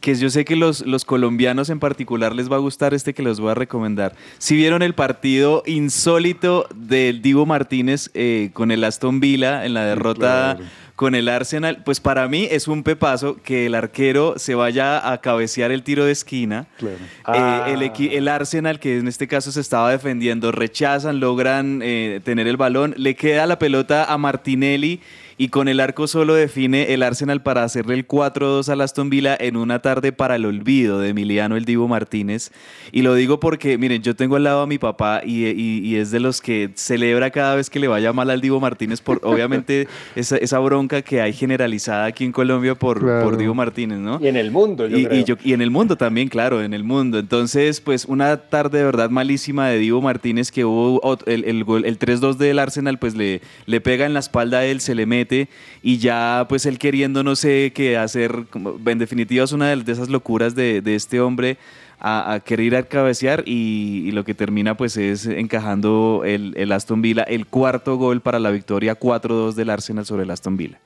que yo sé que los, los colombianos en particular les va a gustar este que les voy a recomendar. Si vieron el partido insólito del Divo Martínez eh, con el Aston Villa en la derrota claro. Con el Arsenal, pues para mí es un pepazo que el arquero se vaya a cabecear el tiro de esquina. Claro. Ah. Eh, el, equi- el Arsenal, que en este caso se estaba defendiendo, rechazan, logran eh, tener el balón, le queda la pelota a Martinelli y con el arco solo define el Arsenal para hacerle el 4-2 al Aston Villa en una tarde para el olvido de Emiliano el Divo Martínez. Y lo digo porque, miren, yo tengo al lado a mi papá y, y- y es de los que celebra cada vez que le vaya mal al Divo Martínez por, obviamente, esa, esa bronca que hay generalizada aquí en Colombia por, Claro. por Divo Martínez, ¿no? Y en el mundo, yo y, creo. y yo- y en el mundo también, claro, en el mundo. Entonces, pues una tarde de verdad malísima de Divo Martínez que hubo el, el, gol- el 3-2 del Arsenal, pues le, le pega en la espalda a él, se le mete y ya pues él queriendo no sé qué hacer, en definitiva es una de, esas locuras de, este hombre a, querer ir a cabecear y, lo que termina pues es encajando el, el Aston Villa, el cuarto gol para la victoria 4-2 del Arsenal sobre el Aston Villa.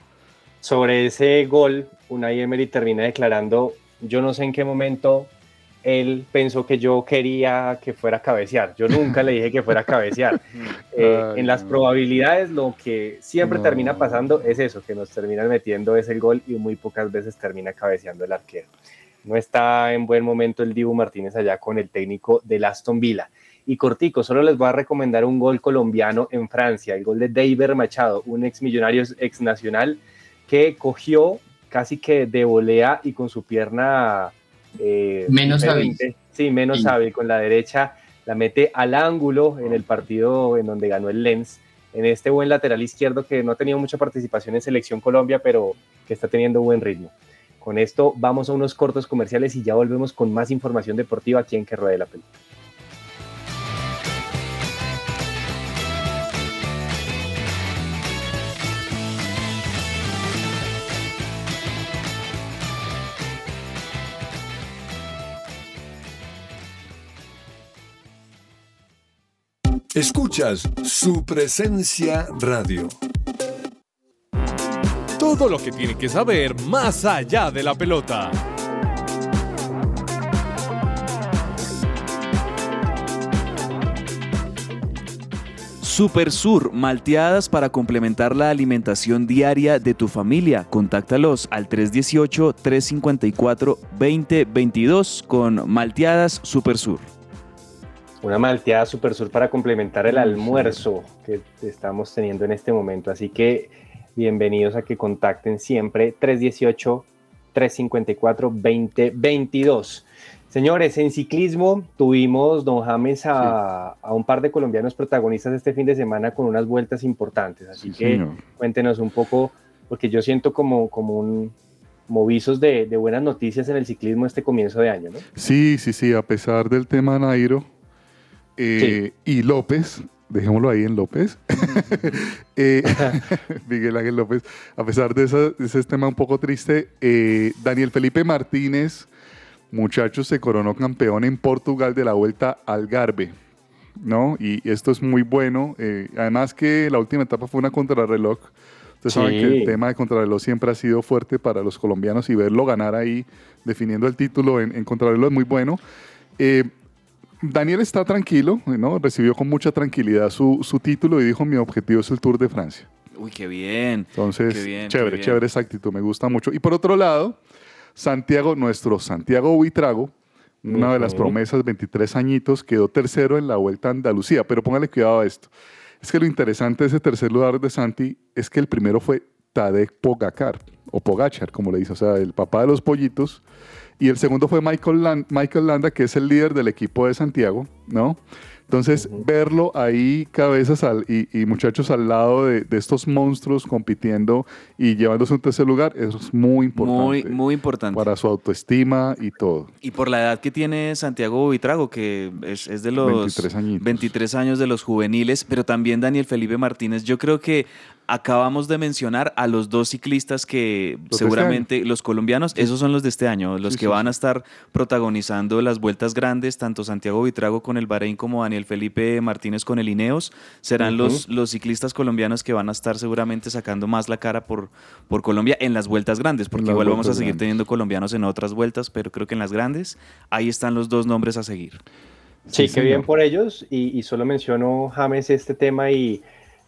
Sobre ese gol, Unai Emery termina declarando, yo no sé en qué momento él pensó que yo quería que fuera a cabecear. Yo nunca le dije que fuera a cabecear. Eh, Ay, en las no. probabilidades lo que siempre No. termina pasando es eso, que nos terminan metiendo ese gol y muy pocas veces termina cabeceando el arquero. No está en buen momento el Dibu Martínez allá con el técnico del Aston Villa. Y cortico, solo les voy a recomendar un gol colombiano en Francia, el gol de David Machado, un ex millonario, ex nacional, que cogió casi que de volea y con su pierna eh, Menos diferente, Sí, menos Sí. hábil, con la derecha la mete al ángulo en el partido en donde ganó el Lens. En este buen lateral izquierdo que no ha tenido mucha participación en Selección Colombia, pero que está teniendo buen ritmo. Con esto vamos a unos cortos comerciales y ya volvemos con más información deportiva aquí en Que Ruede la Pelota. Escuchas su presencia radio. Todo lo que tiene que saber más allá de la pelota. Super Sur, malteadas para complementar la alimentación diaria de tu familia. Contáctalos al 318-354-2022 con Malteadas Super Sur. Una malteada Super Sur para complementar el almuerzo que estamos teniendo en este momento. Así que bienvenidos a que contacten siempre 318-354-2022. Señores, en ciclismo tuvimos, don James, a, a un par de colombianos protagonistas este fin de semana con unas vueltas importantes. Así Sí, que señor. cuéntenos un poco, porque yo siento como, como un como visos de, de buenas noticias en el ciclismo este comienzo de año, ¿no? Sí, sí, sí, a pesar del tema Nairo eh, y López, dejémoslo ahí en López, eh, Miguel Ángel López, a pesar de, esa- de ese tema un poco triste, eh, Daniel Felipe Martínez, muchachos, se coronó campeón en Portugal de la Vuelta al Algarve. ¿no? Y esto es muy bueno. además que la última etapa fue una contrarreloj. Ustedes saben que el tema de contrarreloj siempre ha sido fuerte para los colombianos y verlo ganar ahí, definiendo el título en, en contrarreloj es muy bueno. Eh, Daniel está tranquilo, ¿no? recibió con mucha tranquilidad su, su título y dijo, mi objetivo es el Tour de Francia. Uy, qué bien. Entonces, Qué bien, chévere, qué bien. chévere esa actitud, me gusta mucho. Y por otro lado, Santiago, nuestro Santiago Buitrago, una de las promesas, 23 añitos, quedó tercero en la Vuelta a Andalucía. Pero póngale cuidado a esto. Es que lo interesante de ese tercer lugar de Santi es que el primero fue Tadej Pogacar, o Pogachar, como le dice, o sea, el papá de los pollitos. Y el segundo fue Michael, Lan- Michael Landa, que es el líder del equipo de Santiago, ¿no? Entonces, verlo ahí, cabezas al- y, y muchachos al lado de, de estos monstruos compitiendo y llevándose un tercer lugar, eso es muy importante Muy, muy importante. para su autoestima y todo. Y por la edad que tiene Santiago Buitrago, que es, es de los 23 añitos. 23 años de los juveniles, pero también Daniel Felipe Martínez. Yo creo que acabamos de mencionar a los dos ciclistas que Los de seguramente los colombianos, esos son los de este año, los Sí, que sí, van sí. a estar protagonizando las vueltas grandes, tanto Santiago Buitrago con el Bahrein como Daniel Felipe Martínez con el Ineos, serán los, los ciclistas colombianos que van a estar seguramente sacando más la cara por, por Colombia en las vueltas grandes, porque las igual vamos a seguir grandes. teniendo colombianos en otras vueltas, pero creo que en las grandes, ahí están los dos nombres a seguir. Sí, Sí, qué bien señor. por ellos. Y, y solo menciono James este tema y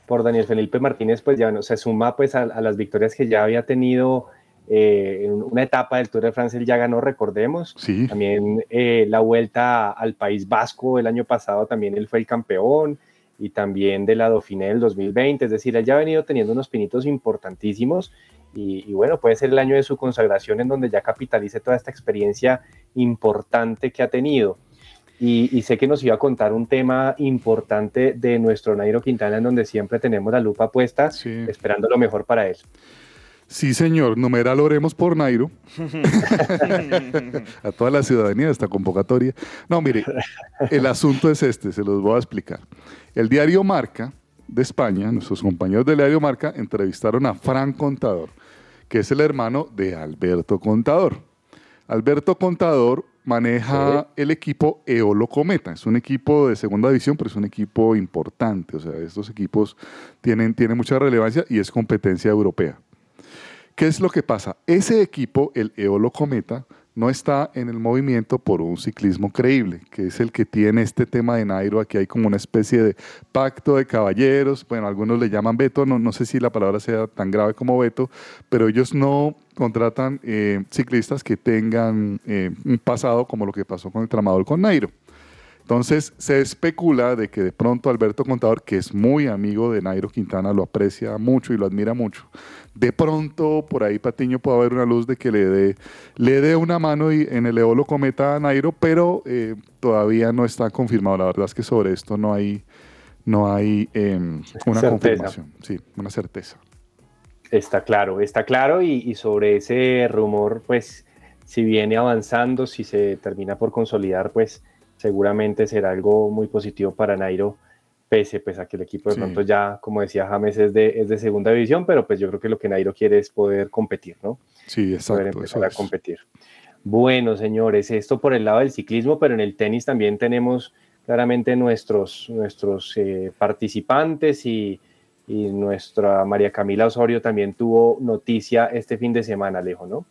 por Daniel Felipe Martínez, pues ya no, se suma pues a, a las victorias que ya había tenido eh, en una etapa del Tour de Francia, él ya ganó, recordemos. Sí, También eh, la vuelta al País Vasco el año pasado, también él fue el campeón y también de la Dauphiné del 2020. Es decir, él ya ha venido teniendo unos pinitos importantísimos y, y bueno, puede ser el año de su consagración en donde ya capitalice toda esta experiencia importante que ha tenido. Y, y sé que nos iba a contar un tema importante de nuestro Nairo Quintana, en donde siempre tenemos la lupa puesta, sí. esperando lo mejor para él. Sí, señor. Numeral oremos por Nairo. a toda la ciudadanía de esta convocatoria. No, mire, el asunto es este, se los voy a explicar. El diario Marca de España, nuestros compañeros del diario Marca, entrevistaron a Fran Contador, que es el hermano de Alberto Contador. Alberto Contador maneja el equipo Eolo Cometa. Es un equipo de segunda división, pero es un equipo importante. O sea, estos equipos tienen, tienen mucha relevancia y es competencia europea. ¿Qué es lo que pasa? Ese equipo, el Eolo Cometa, no está en el movimiento por un ciclismo creíble, que es el que tiene este tema de Nairo. Aquí hay como una especie de pacto de caballeros. Bueno, algunos le llaman veto, no, no sé si la palabra sea tan grave como veto, pero ellos no contratan eh, ciclistas que tengan eh, un pasado como lo que pasó con el tramador con Nairo. Entonces se especula de que de pronto Alberto Contador, que es muy amigo de Nairo Quintana, lo aprecia mucho y lo admira mucho. De pronto por ahí Patiño puede haber una luz de que le dé le dé una mano y en el Eolo Cometa a Nairo, pero eh, todavía no está confirmado. La verdad es que sobre esto no hay no hay eh, una Certeza. confirmación, sí, una certeza. Está claro, está claro y, y sobre ese rumor, pues si viene avanzando, si se termina por consolidar, pues seguramente será algo muy positivo para Nairo, pese pues, a que el equipo de Sí. pronto ya, como decía James, es de, es de segunda división, pero pues yo creo que lo que Nairo quiere es poder competir, ¿no? Sí, poder exacto. empezar eso a competir. Bueno, señores, esto por el lado del ciclismo, pero en el tenis también tenemos claramente nuestros, nuestros eh, participantes y, y nuestra María Camila Osorio también tuvo noticia este fin de semana, Alejo, ¿no?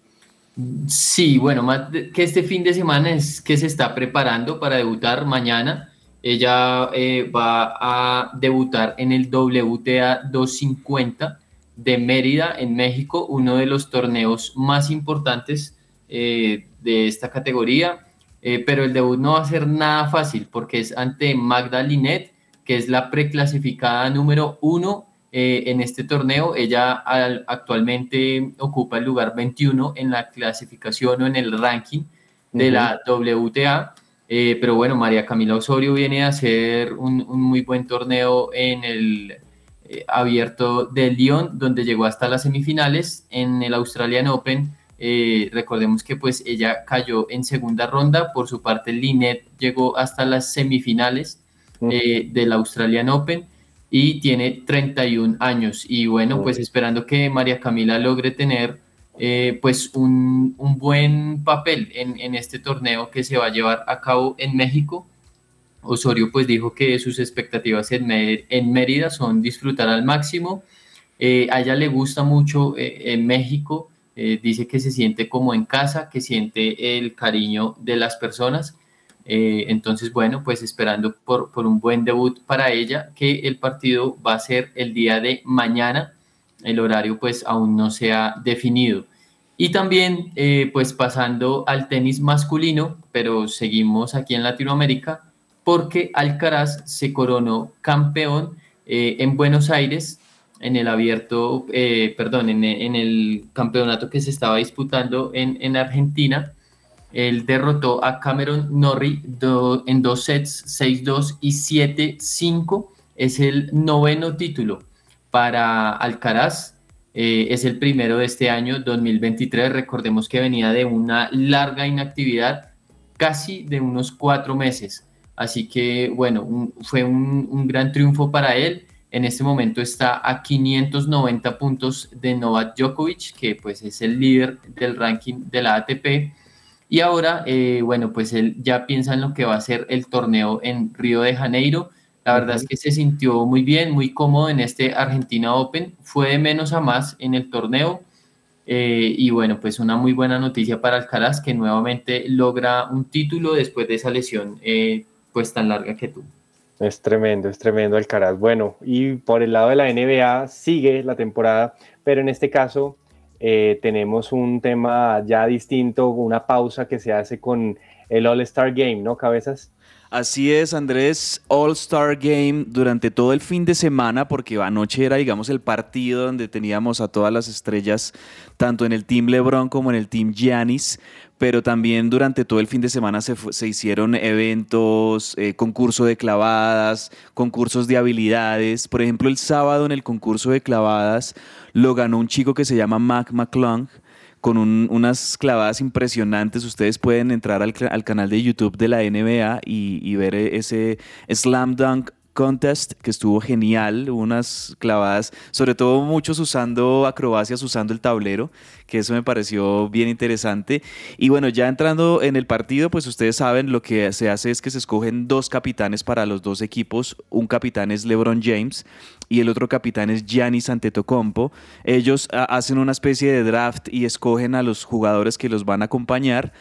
Sí, bueno, más que este fin de semana es que se está preparando para debutar mañana. Ella eh, va a debutar en el WTA 250 de Mérida, en México, uno de los torneos más importantes eh, de esta categoría. Eh, pero el debut no va a ser nada fácil porque es ante Magda Linet, que es la preclasificada número uno eh, en este torneo. Ella al- actualmente ocupa el lugar 21 en la clasificación o en el ranking de la WTA. Eh, pero bueno, María Camila Osorio viene a hacer un, un muy buen torneo en el eh, abierto de Lyon, donde llegó hasta las semifinales en el Australian Open. Eh, recordemos que pues ella cayó en segunda ronda, por su parte Linet llegó hasta las semifinales eh, del Australian Open y tiene 31 años. Y bueno, pues esperando que María Camila logre tener eh, pues un, un buen papel en, en este torneo que se va a llevar a cabo en México. Osorio pues dijo que sus expectativas en, en Mérida son disfrutar al máximo, Eh, a ella le gusta mucho eh, en México, eh, dice que se siente como en casa, que siente el cariño de las personas. Entonces, bueno, pues esperando por, por, un buen debut para ella, que el partido va a ser el día de mañana. El horario pues aún no se ha definido. Y también pues pasando al tenis masculino, pero seguimos aquí en Latinoamérica, porque Alcaraz se coronó campeón en Buenos Aires en el abierto, eh, perdón, en, el campeonato que se estaba disputando en, Argentina. Él derrotó a Cameron Norrie en dos sets, 6-2 y 7-5. Es el noveno título para Alcaraz. Eh, es el primero de este año, 2023. Recordemos que venía de una larga inactividad, casi de unos cuatro meses. Así que, bueno, fue un, un gran triunfo para él en este momento está a 590 puntos de Novak Djokovic, que pues es el líder del ranking de la ATP. Y ahora, eh, bueno, pues él ya piensa en lo que va a ser el torneo en Río de Janeiro. La verdad es que se sintió muy bien, muy cómodo en este Argentina Open. Fue de menos a más en el torneo. Eh, y bueno, pues una muy buena noticia para Alcaraz, que nuevamente logra un título después de esa lesión eh, pues tan larga que tuvo. Es tremendo, es tremendo Alcaraz. Bueno, y por el lado de la NBA sigue la temporada, pero en este caso eh, tenemos un tema ya distinto, una pausa que se hace con el All-Star Game, ¿no, Cabezas? Así es, Andrés, All-Star Game durante todo el fin de semana, porque anoche era, digamos, el partido donde teníamos a todas las estrellas, tanto en el Team LeBron como en el Team Giannis pero también durante todo el fin de semana se, hicieron eventos, eh, concurso de clavadas, concursos de habilidades. Por ejemplo, el sábado en el concurso de clavadas lo ganó un chico que se llama Mac McClung con unas clavadas impresionantes. Ustedes pueden entrar al, canal de YouTube de la NBA y, y ver ese slam dunk contest que estuvo genial, unas clavadas, sobre todo muchos usando acrobacias, usando el tablero, que eso me pareció bien interesante. Y bueno, ya entrando en el partido, pues ustedes saben lo que se hace es que se escogen dos capitanes para los dos equipos. Un capitán es LeBron James y el otro capitán es Giannis Antetokounmpo. Ellos ah, hacen una especie de draft y escogen a los jugadores que los van a acompañar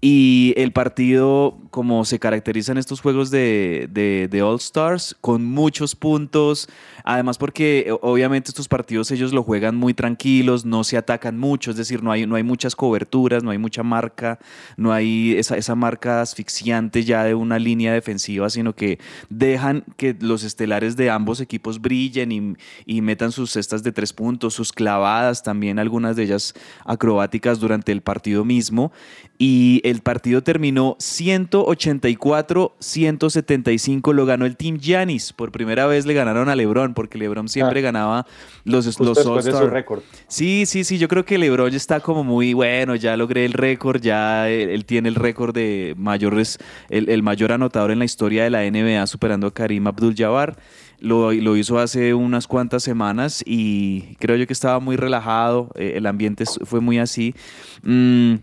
y el partido, como se caracteriza en estos juegos de, de, All Stars, con muchos puntos, además porque obviamente estos partidos ellos lo juegan muy tranquilos, no se atacan mucho, es decir, no hay, no hay muchas coberturas, no hay mucha marca, no hay esa, esa marca asfixiante ya de una línea defensiva, sino que dejan que los estelares de ambos equipos brillen y, y metan sus cestas de tres puntos, sus clavadas, también algunas de ellas acrobáticas durante el partido mismo. Y el partido terminó 184-175, lo ganó el Team Giannis. Por primera vez le ganaron a LeBron, porque LeBron siempre ah. ganaba los, los All récord. Sí, sí, sí, yo creo que LeBron ya está como muy bueno, ya logré el récord, ya él, tiene el récord de mayores, el, el mayor anotador en la historia de la NBA, superando a Karim Abdul-Jabbar. Lo, hizo hace unas cuantas semanas y creo yo que estaba muy relajado, eh, el ambiente fue muy así. Mm,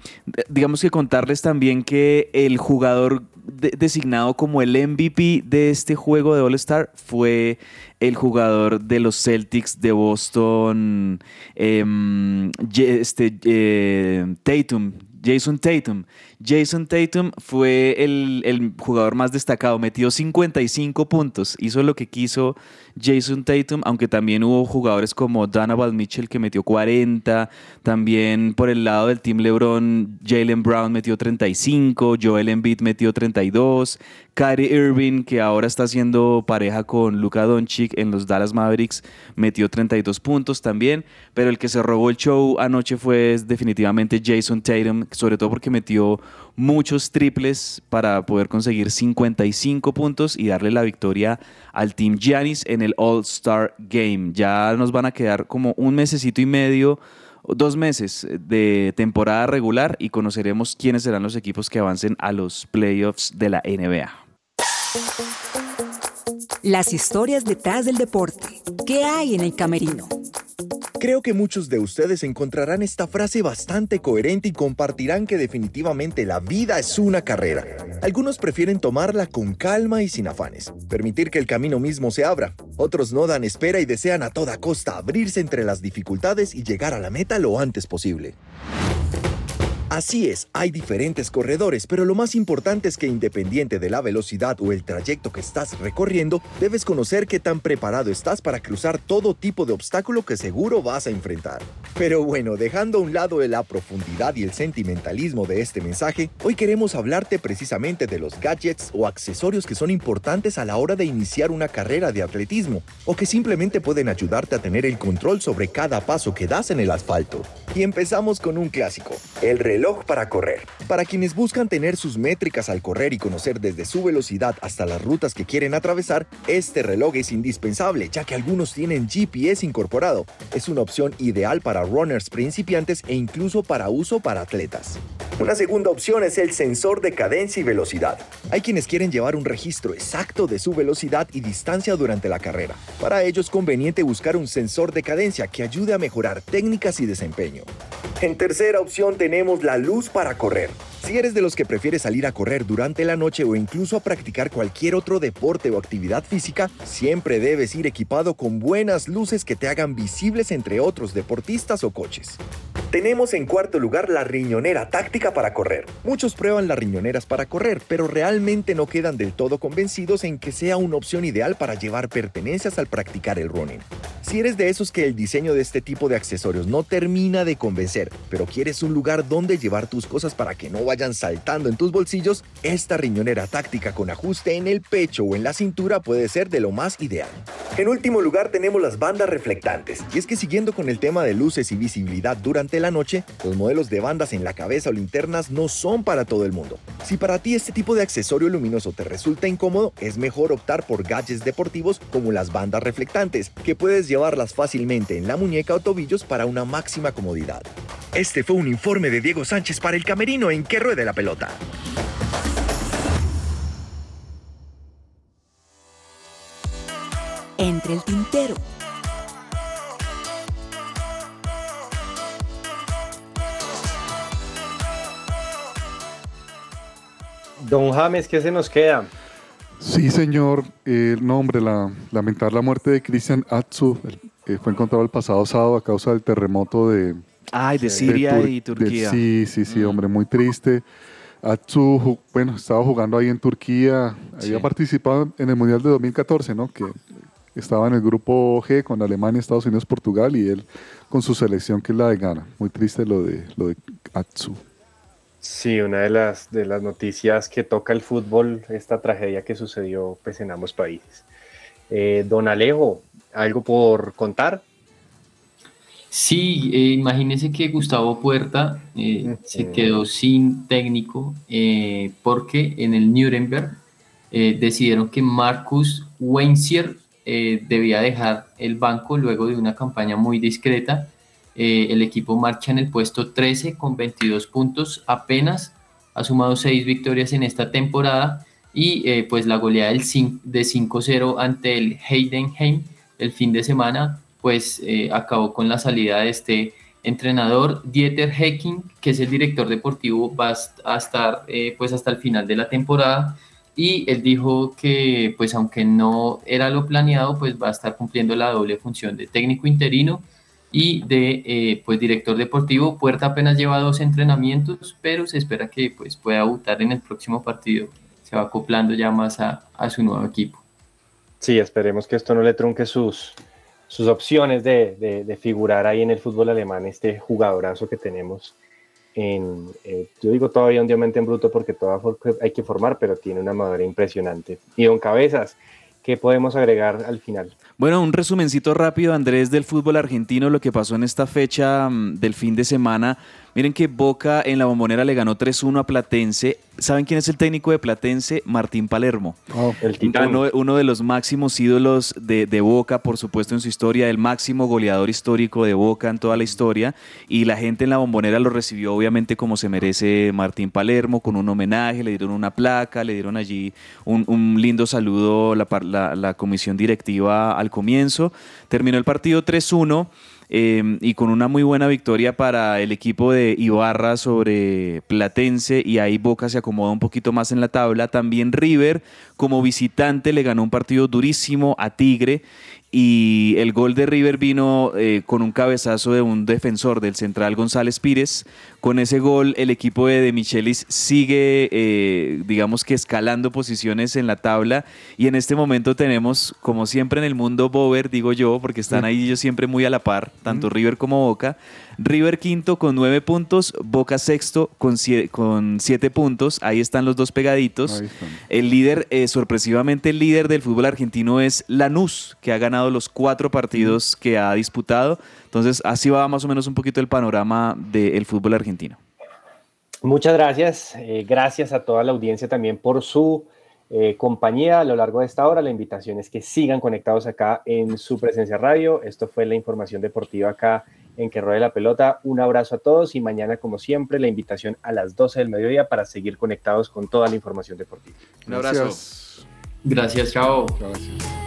digamos que contarles también que el jugador designado como el MVP de este juego de All Star fue el jugador de los Celtics de Boston, em, este, eh, Tatum, Jason Tatum. Jason Tatum fue el, jugador más destacado, metió 55 puntos, hizo lo que quiso Jason Tatum, aunque también hubo jugadores como Donovan Mitchell que metió 40, también por el lado del Team LeBron, Jalen Brown metió 35, Joel Embiid metió 32, Kyrie Irving, que ahora está haciendo pareja con Luka Doncic en los Dallas Mavericks, metió 32 puntos también, pero el que se robó el show anoche fue definitivamente Jason Tatum, sobre todo porque metió muchos triples para poder conseguir 55 puntos y darle la victoria al Team Giannis en el All-Star Game. Ya nos van a quedar como un mesecito y medio dos meses de temporada regular y conoceremos quiénes serán los equipos que avancen a los playoffs de la NBA. Las historias detrás del deporte. ¿Qué hay en el camerino? Creo que muchos de ustedes encontrarán esta frase bastante coherente y compartirán que definitivamente la vida es una carrera. Algunos prefieren tomarla con calma y sin afanes, permitir que el camino mismo se abra. Otros no dan espera y desean a toda costa abrirse entre las dificultades y llegar a la meta lo antes posible. Así es, hay diferentes corredores, pero lo más importante es que independiente de la velocidad o el trayecto que estás recorriendo, debes conocer qué tan preparado estás para cruzar todo tipo de obstáculo que seguro vas a enfrentar. Pero bueno, dejando a un lado la profundidad y el sentimentalismo de este mensaje, hoy queremos hablarte precisamente de los gadgets o accesorios que son importantes a la hora de iniciar una carrera de atletismo, o que simplemente pueden ayudarte a tener el control sobre cada paso que das en el asfalto. Y empezamos con un clásico, el reloj para correr. Para quienes buscan tener sus métricas al correr y conocer desde su velocidad hasta las rutas que quieren atravesar, este reloj es indispensable, ya que algunos tienen GPS incorporado. Es una opción ideal para runners principiantes e incluso para uso para atletas. Una segunda opción es el sensor de cadencia y velocidad. Hay quienes quieren llevar un registro exacto de su velocidad y distancia durante la carrera. Para ello es conveniente buscar un sensor de cadencia que ayude a mejorar técnicas y desempeño. En tercera opción tenemos la luz para correr. Si eres de los que prefiere salir a correr durante la noche o incluso a practicar cualquier otro deporte o actividad física, siempre debes ir equipado con buenas luces que te hagan visibles entre otros deportistas o coches. Tenemos en cuarto lugar la riñonera táctica para correr. Muchos prueban las riñoneras para correr, pero realmente no quedan del todo convencidos en que sea una opción ideal para llevar pertenencias al practicar el running. Si eres de esos que el diseño de este tipo de accesorios no termina de convencer, pero quieres un lugar donde llevar tus cosas para que no vayan saltando en tus bolsillos, esta riñonera táctica con ajuste en el pecho o en la cintura puede ser de lo más ideal. En último lugar tenemos las bandas reflectantes, y es que siguiendo con el tema de luces y visibilidad durante la noche, los modelos de bandas en la cabeza o linternas no son para todo el mundo. Si para ti este tipo de accesorio luminoso te resulta incómodo, es mejor optar por gadgets deportivos como las bandas reflectantes, que puedes llevarlas fácilmente en la muñeca o tobillos para una máxima comodidad. Este fue un informe de Diego Sánchez para el Camerino en que ruede la pelota. Entre el tintero. Don James, ¿qué se nos queda? Sí, señor. El nombre, la, lamentar la muerte de Christian Atsu. eh, fue encontrado el pasado sábado a causa del terremoto de, Ay, de de Siria y de- Turquía. sí, sí, sí, Mm. hombre, muy triste. Atsu, bueno, estaba jugando ahí en Turquía, había participado en el Mundial de 2014, ¿no? Que estaba en el grupo G con Alemania, Estados Unidos, Portugal y él con su selección que es la de Ghana. Muy triste lo de, lo de Atsu. Sí, una de las, de las noticias que toca el fútbol, esta tragedia que sucedió pues, en ambos países. Eh, don Alejo, ¿algo por contar? Sí, eh, imagínese que Gustavo Puerta eh, se quedó sin técnico eh, porque en el Nuremberg eh, decidieron que Marcus Weinzier eh, debía dejar el banco luego de una campaña muy discreta. El equipo marcha en el puesto 13 con 22 puntos apenas, ha sumado 6 victorias en esta temporada y pues la goleada del de 5-0 ante el Heidenheim el fin de semana pues eh, acabó con la salida de este entrenador Dieter Hecking, que es el director deportivo, va a est- a estar eh, pues hasta el final de la temporada y él dijo que pues aunque no era lo planeado, pues va a estar cumpliendo la doble función de técnico interino y de eh, pues director deportivo. Puerta apenas lleva dos entrenamientos, pero se espera que pues pueda debutar en el próximo partido. Se va acoplando ya más a, a su nuevo equipo. Sí, esperemos que esto no le trunque sus, sus opciones de, de- de figurar ahí en el fútbol alemán, este jugadorazo que tenemos. En, eh, yo digo todavía un diamante en bruto porque todavía for- hay que formar, pero tiene una madera impresionante. Y don Cabezas, ¿qué podemos agregar al final? Bueno, un resumencito rápido, Andrés, del fútbol argentino, lo que pasó en esta fecha mm, del fin de semana. Miren que Boca en la bombonera le ganó 3-1 a Platense. ¿Saben quién es el técnico de Platense? Martín Palermo. El titán. Uno, uno de los máximos ídolos de, de Boca, por supuesto, en su historia, el máximo goleador histórico de Boca en toda la historia. Y la gente en la bombonera lo recibió, obviamente, como se merece Martín Palermo, con un homenaje, le dieron una placa, le dieron allí un, un lindo saludo la- la comisión directiva al comienzo. Terminó el partido 3-1. Eh, y con una muy buena victoria para el equipo de Ibarra sobre Platense y ahí Boca se acomoda un poquito más en la tabla. También River como visitante le ganó un partido durísimo a Tigre y el gol de River vino eh, con un cabezazo de un defensor del central González Pires. Con ese gol el equipo de, de Michelis sigue, eh, digamos que escalando posiciones en la tabla y en este momento tenemos, como siempre en el mundo Bover, digo yo, porque están ahí ellos siempre muy a la par, tanto River como Boca. River quinto con nueve puntos, Boca sexto con, sie- con siete puntos, ahí están los dos pegaditos. El líder, eh, sorpresivamente el líder del fútbol argentino es Lanús, que ha ganado los cuatro partidos que ha disputado. Entonces, así va más o menos un poquito el panorama del fútbol argentino. Muchas gracias. eh, gracias a toda la audiencia también por su eh, compañía a lo largo de esta hora. La invitación es que sigan conectados acá en su presencia radio. Esto fue la información deportiva acá en Que Ruede la Pelota. Un abrazo a todos y mañana, como siempre, la invitación a las 12 del mediodía para seguir conectados con toda la información deportiva. Un abrazo. Gracias. Gracias, chao. Gracias.